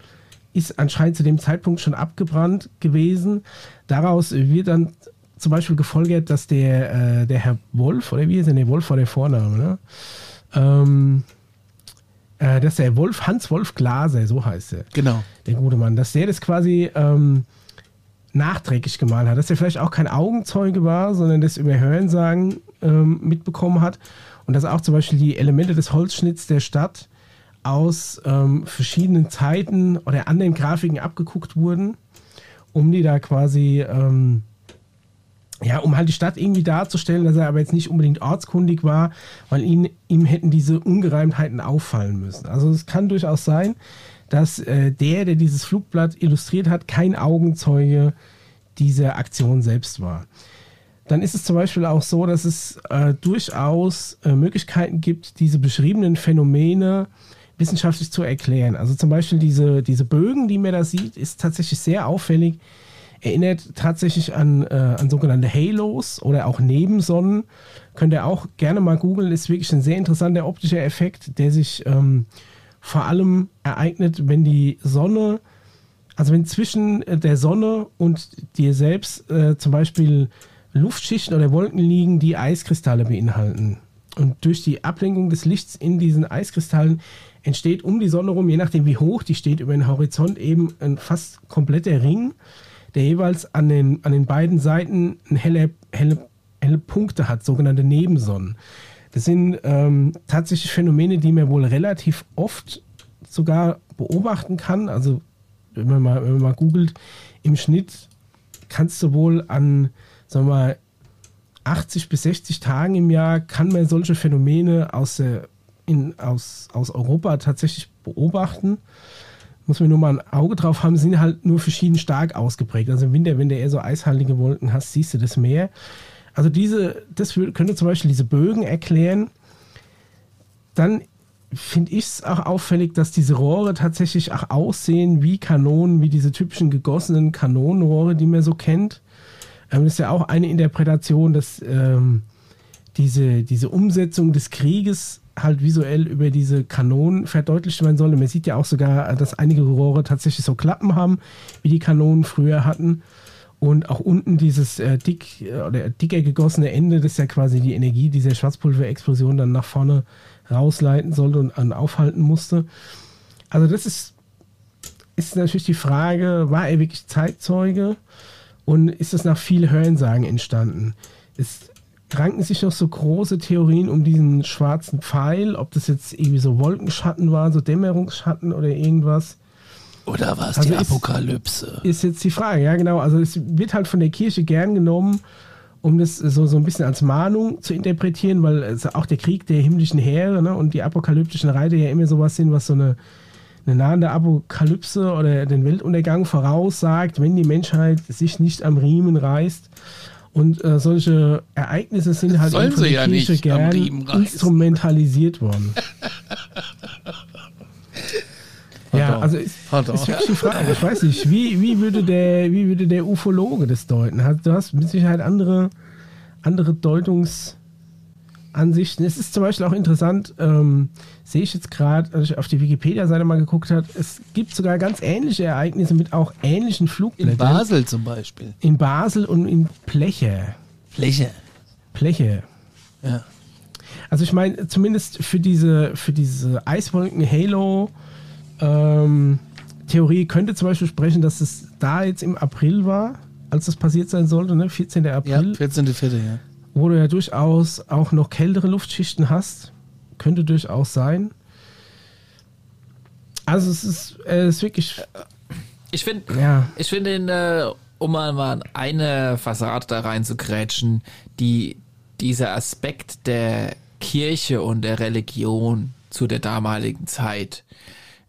Speaker 2: ist anscheinend zu dem Zeitpunkt schon abgebrannt gewesen. Daraus wird dann zum Beispiel gefolgert, dass der, äh, der Herr Wolf, oder wie ist denn der Wolf war der Vorname, ne? Ähm, äh, dass der Wolf, Hans Wolf Glaser, so heißt er.
Speaker 1: Genau.
Speaker 2: Der gute Mann, dass der das quasi ähm, nachträglich gemalt hat, dass er vielleicht auch kein Augenzeuge war, sondern das über Hörensagen ähm, mitbekommen hat und dass auch zum Beispiel die Elemente des Holzschnitts der Stadt aus ähm, verschiedenen Zeiten oder anderen Grafiken abgeguckt wurden, um die da quasi ähm, ja, um halt die Stadt irgendwie darzustellen, dass er aber jetzt nicht unbedingt ortskundig war, weil ihn, ihm hätten diese Ungereimtheiten auffallen müssen. Also es kann durchaus sein, dass äh, der, der dieses Flugblatt illustriert hat, kein Augenzeuge dieser Aktion selbst war. Dann ist es zum Beispiel auch so, dass es äh, durchaus äh, Möglichkeiten gibt, diese beschriebenen Phänomene wissenschaftlich zu erklären. Also zum Beispiel diese, diese Bögen, die man da sieht, ist tatsächlich sehr auffällig erinnert tatsächlich an, äh, an sogenannte Halos oder auch Nebensonnen. Könnt ihr auch gerne mal googeln, ist wirklich ein sehr interessanter optischer Effekt, der sich ähm, vor allem ereignet, wenn die Sonne, also wenn zwischen der Sonne und dir selbst äh, zum Beispiel Luftschichten oder Wolken liegen, die Eiskristalle beinhalten. Und durch die Ablenkung des Lichts in diesen Eiskristallen entsteht um die Sonne rum, je nachdem wie hoch die steht, über den Horizont eben ein fast kompletter Ring der jeweils an den, an den beiden Seiten helle, helle, helle Punkte hat, sogenannte Nebensonnen. Das sind ähm, tatsächlich Phänomene, die man wohl relativ oft sogar beobachten kann. Also wenn man mal, wenn man mal googelt, im Schnitt kannst du wohl an, sagen wir mal, 80 bis 60 Tagen im Jahr kann man solche Phänomene aus, der, in, aus, aus Europa tatsächlich beobachten muss man nur mal ein Auge drauf haben, sind halt nur verschieden stark ausgeprägt. Also im Winter, wenn du eher so eishaltige Wolken hast, siehst du das mehr. Also diese, das könnte zum Beispiel diese Bögen erklären. Dann finde ich es auch auffällig, dass diese Rohre tatsächlich auch aussehen wie Kanonen, wie diese typischen gegossenen Kanonenrohre, die man so kennt. Ähm, das ist ja auch eine Interpretation, dass ähm, diese, diese Umsetzung des Krieges halt visuell über diese Kanonen verdeutlicht werden soll. Und man sieht ja auch sogar, dass einige Rohre tatsächlich so Klappen haben, wie die Kanonen früher hatten. Und auch unten dieses äh, dick äh, oder dicker gegossene Ende, das ja quasi die Energie dieser Schwarzpulverexplosion dann nach vorne rausleiten sollte und, und aufhalten musste. Also das ist, ist natürlich die Frage, war er wirklich Zeitzeuge und ist das nach viel Hörensagen entstanden? Ist, ranken sich noch so große Theorien um diesen schwarzen Pfeil, ob das jetzt irgendwie so Wolkenschatten waren, so Dämmerungsschatten oder irgendwas.
Speaker 1: Oder war es also die Apokalypse?
Speaker 2: Ist jetzt die Frage, ja genau. Also es wird halt von der Kirche gern genommen, um das so, so ein bisschen als Mahnung zu interpretieren, weil es auch der Krieg der himmlischen Heere ne, und die apokalyptischen Reiter ja immer sowas sind, was so eine, eine nahende Apokalypse oder den Weltuntergang voraussagt, wenn die Menschheit sich nicht am Riemen reißt. Und äh, solche Ereignisse sind halt
Speaker 1: Sollen von der ja Kirche gern
Speaker 2: instrumentalisiert worden. *laughs* ja, also ist, ist wirklich die Frage. Ich weiß nicht, wie, wie, würde der, wie würde der Ufologe das deuten? Du hast mit Sicherheit andere, andere Deutungs- Ansichten. Es ist zum Beispiel auch interessant, ähm, sehe ich jetzt gerade, als ich auf die Wikipedia-Seite mal geguckt habe, es gibt sogar ganz ähnliche Ereignisse mit auch ähnlichen Flugblättern.
Speaker 1: In Basel zum Beispiel.
Speaker 2: In Basel und in Pleche.
Speaker 1: Pleche.
Speaker 2: Pleche.
Speaker 1: Ja.
Speaker 2: Also ich meine, zumindest für diese, für diese Eiswolken-Halo ähm, Theorie könnte zum Beispiel sprechen, dass es da jetzt im April war, als das passiert sein sollte, ne? 14. April.
Speaker 1: Ja, 14.4. ja.
Speaker 2: Wo du ja durchaus auch noch kältere Luftschichten hast. Könnte durchaus sein. Also es ist, äh, es ist wirklich.
Speaker 3: Ich finde, ja. ich finde, äh, um mal eine Fassade da rein zu grätschen, die dieser Aspekt der Kirche und der Religion zu der damaligen Zeit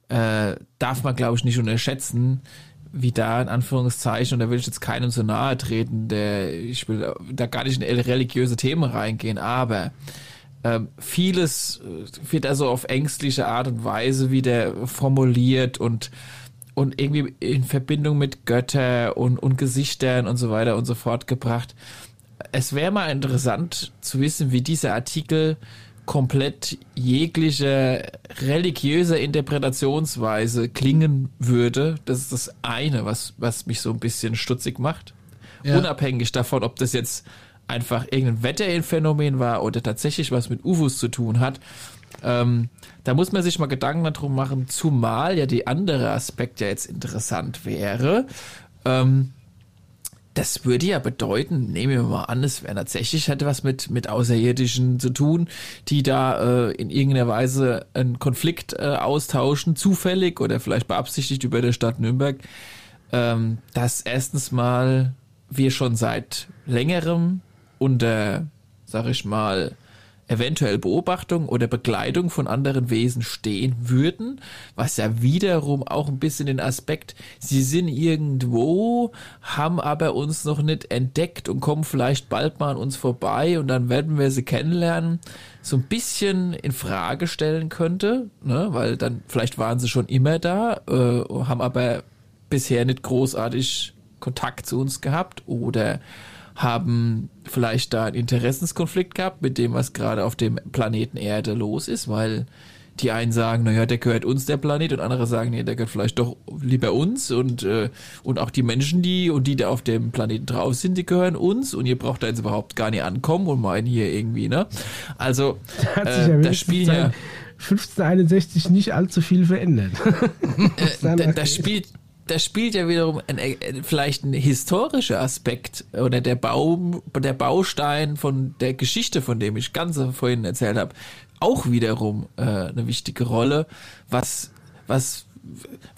Speaker 3: äh, darf man, glaube ich, nicht unterschätzen, wie da in Anführungszeichen, und da will ich jetzt keinem so nahe treten, der, ich will da gar nicht in religiöse Themen reingehen, aber ähm, vieles wird also auf ängstliche Art und Weise wieder formuliert und und irgendwie in Verbindung mit Götter und, und Gesichtern und so weiter und so fort gebracht. Es wäre mal interessant zu wissen, wie dieser Artikel komplett jegliche religiöse Interpretationsweise klingen würde. Das ist das eine, was, was mich so ein bisschen stutzig macht. Ja. Unabhängig davon, ob das jetzt einfach irgendein Wetterphänomen war oder tatsächlich was mit UFOs zu tun hat. Ähm, da muss man sich mal Gedanken darum machen, zumal ja die andere Aspekt ja jetzt interessant wäre. Ähm, das würde ja bedeuten, nehmen wir mal an, es wäre tatsächlich hätte was mit, mit Außerirdischen zu tun, die da äh, in irgendeiner Weise einen Konflikt äh, austauschen, zufällig oder vielleicht beabsichtigt über der Stadt Nürnberg, ähm, dass erstens mal wir schon seit längerem unter, sag ich mal, eventuell Beobachtung oder Begleitung von anderen Wesen stehen würden, was ja wiederum auch ein bisschen den Aspekt, sie sind irgendwo, haben aber uns noch nicht entdeckt und kommen vielleicht bald mal an uns vorbei und dann werden wir sie kennenlernen, so ein bisschen in Frage stellen könnte, ne? weil dann vielleicht waren sie schon immer da, äh, haben aber bisher nicht großartig Kontakt zu uns gehabt oder haben vielleicht da einen Interessenskonflikt gehabt mit dem, was gerade auf dem Planeten Erde los ist, weil die einen sagen, naja, der gehört uns, der Planet, und andere sagen, nee, der gehört vielleicht doch lieber uns und, äh, und auch die Menschen, die und die da auf dem Planeten drauf sind, die gehören uns und ihr braucht da jetzt überhaupt gar nicht ankommen und meinen hier irgendwie, ne? Also, *laughs*
Speaker 2: äh, das Spiel ja 1561 nicht allzu viel verändert.
Speaker 3: äh, *laughs* das spielt das spielt ja wiederum ein, vielleicht ein historischer Aspekt oder der Baum, der Baustein von der Geschichte, von dem ich ganz vorhin erzählt habe, auch wiederum äh, eine wichtige Rolle, was, was,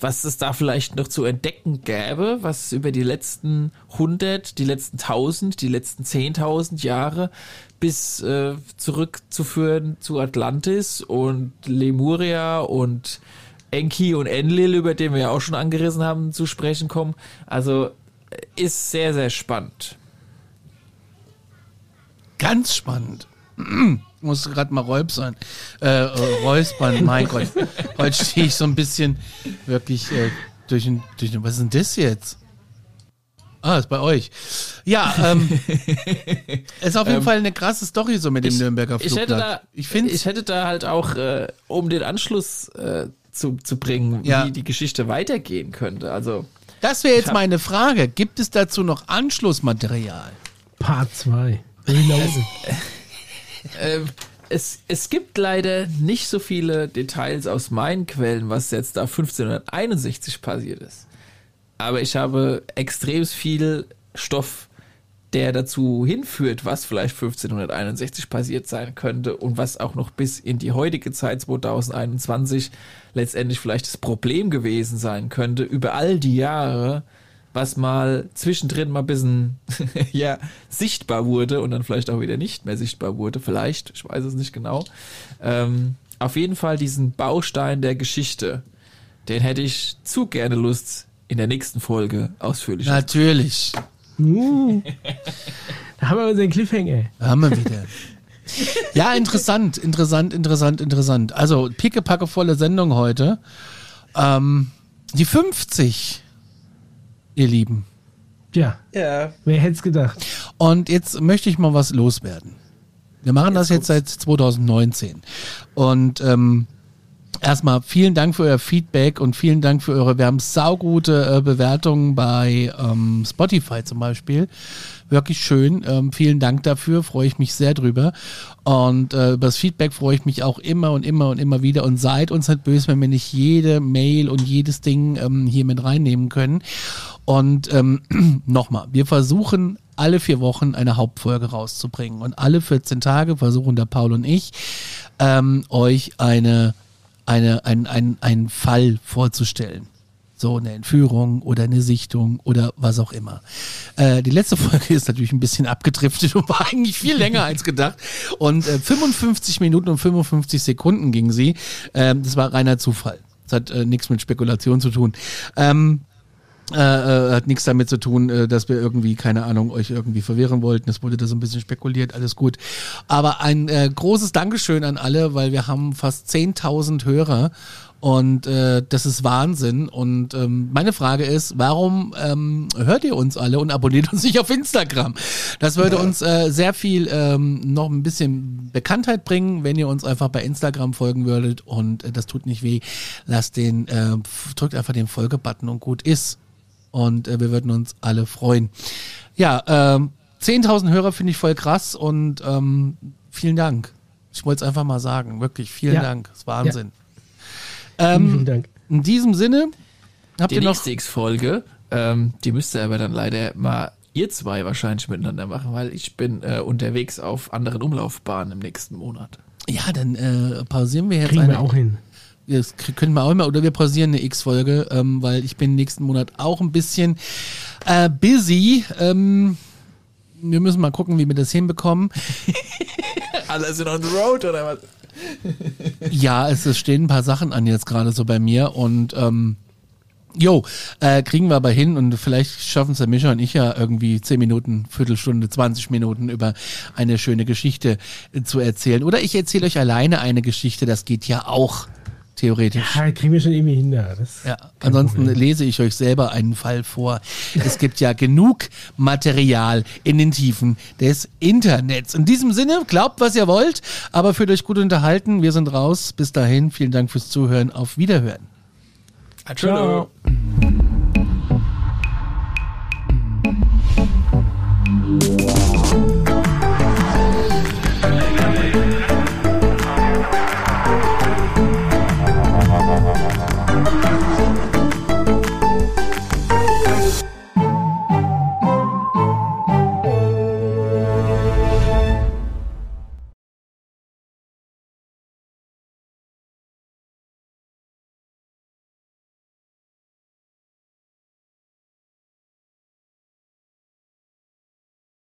Speaker 3: was es da vielleicht noch zu entdecken gäbe, was über die letzten 100, die letzten 1000, die letzten 10.000 Jahre bis äh, zurückzuführen zu Atlantis und Lemuria und Enki und Enlil, über den wir ja auch schon angerissen haben, zu sprechen kommen. Also ist sehr, sehr spannend.
Speaker 1: Ganz spannend. *clears throat* Muss gerade mal räubsern. Äh, räuspern, mein Gott. Heute stehe ich so ein bisschen wirklich äh, durch ein, durch ein. Was ist denn das jetzt? Ah, ist bei euch. Ja, ähm, *laughs* ist auf jeden ähm, Fall eine krasse Story so mit dem ich, Nürnberger Flugblatt.
Speaker 3: Ich hätte da, ich, ich hätte da halt auch, äh, um den Anschluss äh, zu, zu bringen, ja. wie die Geschichte weitergehen könnte. Also
Speaker 1: das wäre jetzt meine Frage. Gibt es dazu noch Anschlussmaterial?
Speaker 2: Part 2. *laughs*
Speaker 3: äh, es, es gibt leider nicht so viele Details aus meinen Quellen, was jetzt da 1561 passiert ist. Aber ich habe extrem viel Stoff der dazu hinführt, was vielleicht 1561 passiert sein könnte und was auch noch bis in die heutige Zeit 2021 letztendlich vielleicht das Problem gewesen sein könnte, über all die Jahre, was mal zwischendrin mal ein bisschen *laughs* ja, sichtbar wurde und dann vielleicht auch wieder nicht mehr sichtbar wurde, vielleicht, ich weiß es nicht genau. Ähm, auf jeden Fall diesen Baustein der Geschichte, den hätte ich zu gerne Lust in der nächsten Folge ausführlich.
Speaker 1: Natürlich.
Speaker 2: Uh, *laughs* da haben wir unseren Cliffhanger.
Speaker 1: Da haben wir wieder. Ja, interessant, interessant, interessant, interessant. Also, pickepacke volle Sendung heute. Ähm, die 50, ihr Lieben.
Speaker 2: Ja. Ja. Wer hätte es gedacht?
Speaker 1: Und jetzt möchte ich mal was loswerden. Wir machen jetzt das jetzt seit 2019. Und ähm, erstmal vielen Dank für euer Feedback und vielen Dank für eure, wir haben saugute äh, Bewertungen bei ähm, Spotify zum Beispiel. Wirklich schön. Ähm, vielen Dank dafür, freue ich mich sehr drüber. Und äh, über das Feedback freue ich mich auch immer und immer und immer wieder. Und seid uns nicht böse, wenn wir nicht jede Mail und jedes Ding ähm, hier mit reinnehmen können. Und ähm, *clears throat* nochmal, wir versuchen alle vier Wochen eine Hauptfolge rauszubringen. Und alle 14 Tage versuchen der Paul und ich, ähm, euch eine, eine, ein, ein, einen Fall vorzustellen. So eine Entführung oder eine Sichtung oder was auch immer. Äh, die letzte Folge ist natürlich ein bisschen abgedriftet und war eigentlich viel länger als gedacht. Und äh, 55 Minuten und 55 Sekunden ging sie. Ähm, das war reiner Zufall. Das hat äh, nichts mit Spekulation zu tun. Ähm, äh, äh, hat nichts damit zu tun, äh, dass wir irgendwie, keine Ahnung, euch irgendwie verwehren wollten. Es wurde da so ein bisschen spekuliert, alles gut. Aber ein äh, großes Dankeschön an alle, weil wir haben fast 10.000 Hörer und äh, das ist Wahnsinn. Und ähm, meine Frage ist, warum ähm, hört ihr uns alle und abonniert uns nicht auf Instagram? Das würde uns äh, sehr viel ähm, noch ein bisschen Bekanntheit bringen, wenn ihr uns einfach bei Instagram folgen würdet. Und äh, das tut nicht weh. Lasst den, äh, drückt einfach den Folgebutton und gut ist und äh, wir würden uns alle freuen. Ja, ähm, 10.000 Hörer finde ich voll krass und ähm, vielen Dank. Ich wollte es einfach mal sagen, wirklich vielen ja. Dank. Das ist Wahnsinn. Ja. Ähm, vielen Dank. In diesem Sinne
Speaker 3: habt die ihr noch X-Folge, ähm, die müsst ihr aber dann leider mal ihr zwei wahrscheinlich miteinander machen, weil ich bin äh, unterwegs auf anderen Umlaufbahnen im nächsten Monat.
Speaker 1: Ja, dann äh, pausieren wir jetzt
Speaker 2: Kriegen eine. Wir auch hin
Speaker 1: das können wir auch immer, oder wir pausieren eine X-Folge, ähm, weil ich bin nächsten Monat auch ein bisschen äh, busy. Ähm, wir müssen mal gucken, wie wir das hinbekommen. *laughs*
Speaker 3: Alle sind on the road, oder was? *laughs*
Speaker 1: ja, es, es stehen ein paar Sachen an jetzt gerade so bei mir und ähm, Jo, äh, kriegen wir aber hin und vielleicht schaffen es der Mischa und ich ja irgendwie 10 Minuten, Viertelstunde, 20 Minuten über eine schöne Geschichte äh, zu erzählen. Oder ich erzähle euch alleine eine Geschichte, das geht ja auch theoretisch.
Speaker 2: Ja, kriegen wir schon irgendwie hin. Ja,
Speaker 1: ansonsten Problem. lese ich euch selber einen Fall vor. Es gibt ja genug Material in den Tiefen des Internets. In diesem Sinne, glaubt, was ihr wollt, aber fühlt euch gut unterhalten. Wir sind raus. Bis dahin, vielen Dank fürs Zuhören. Auf Wiederhören.
Speaker 3: Ciao.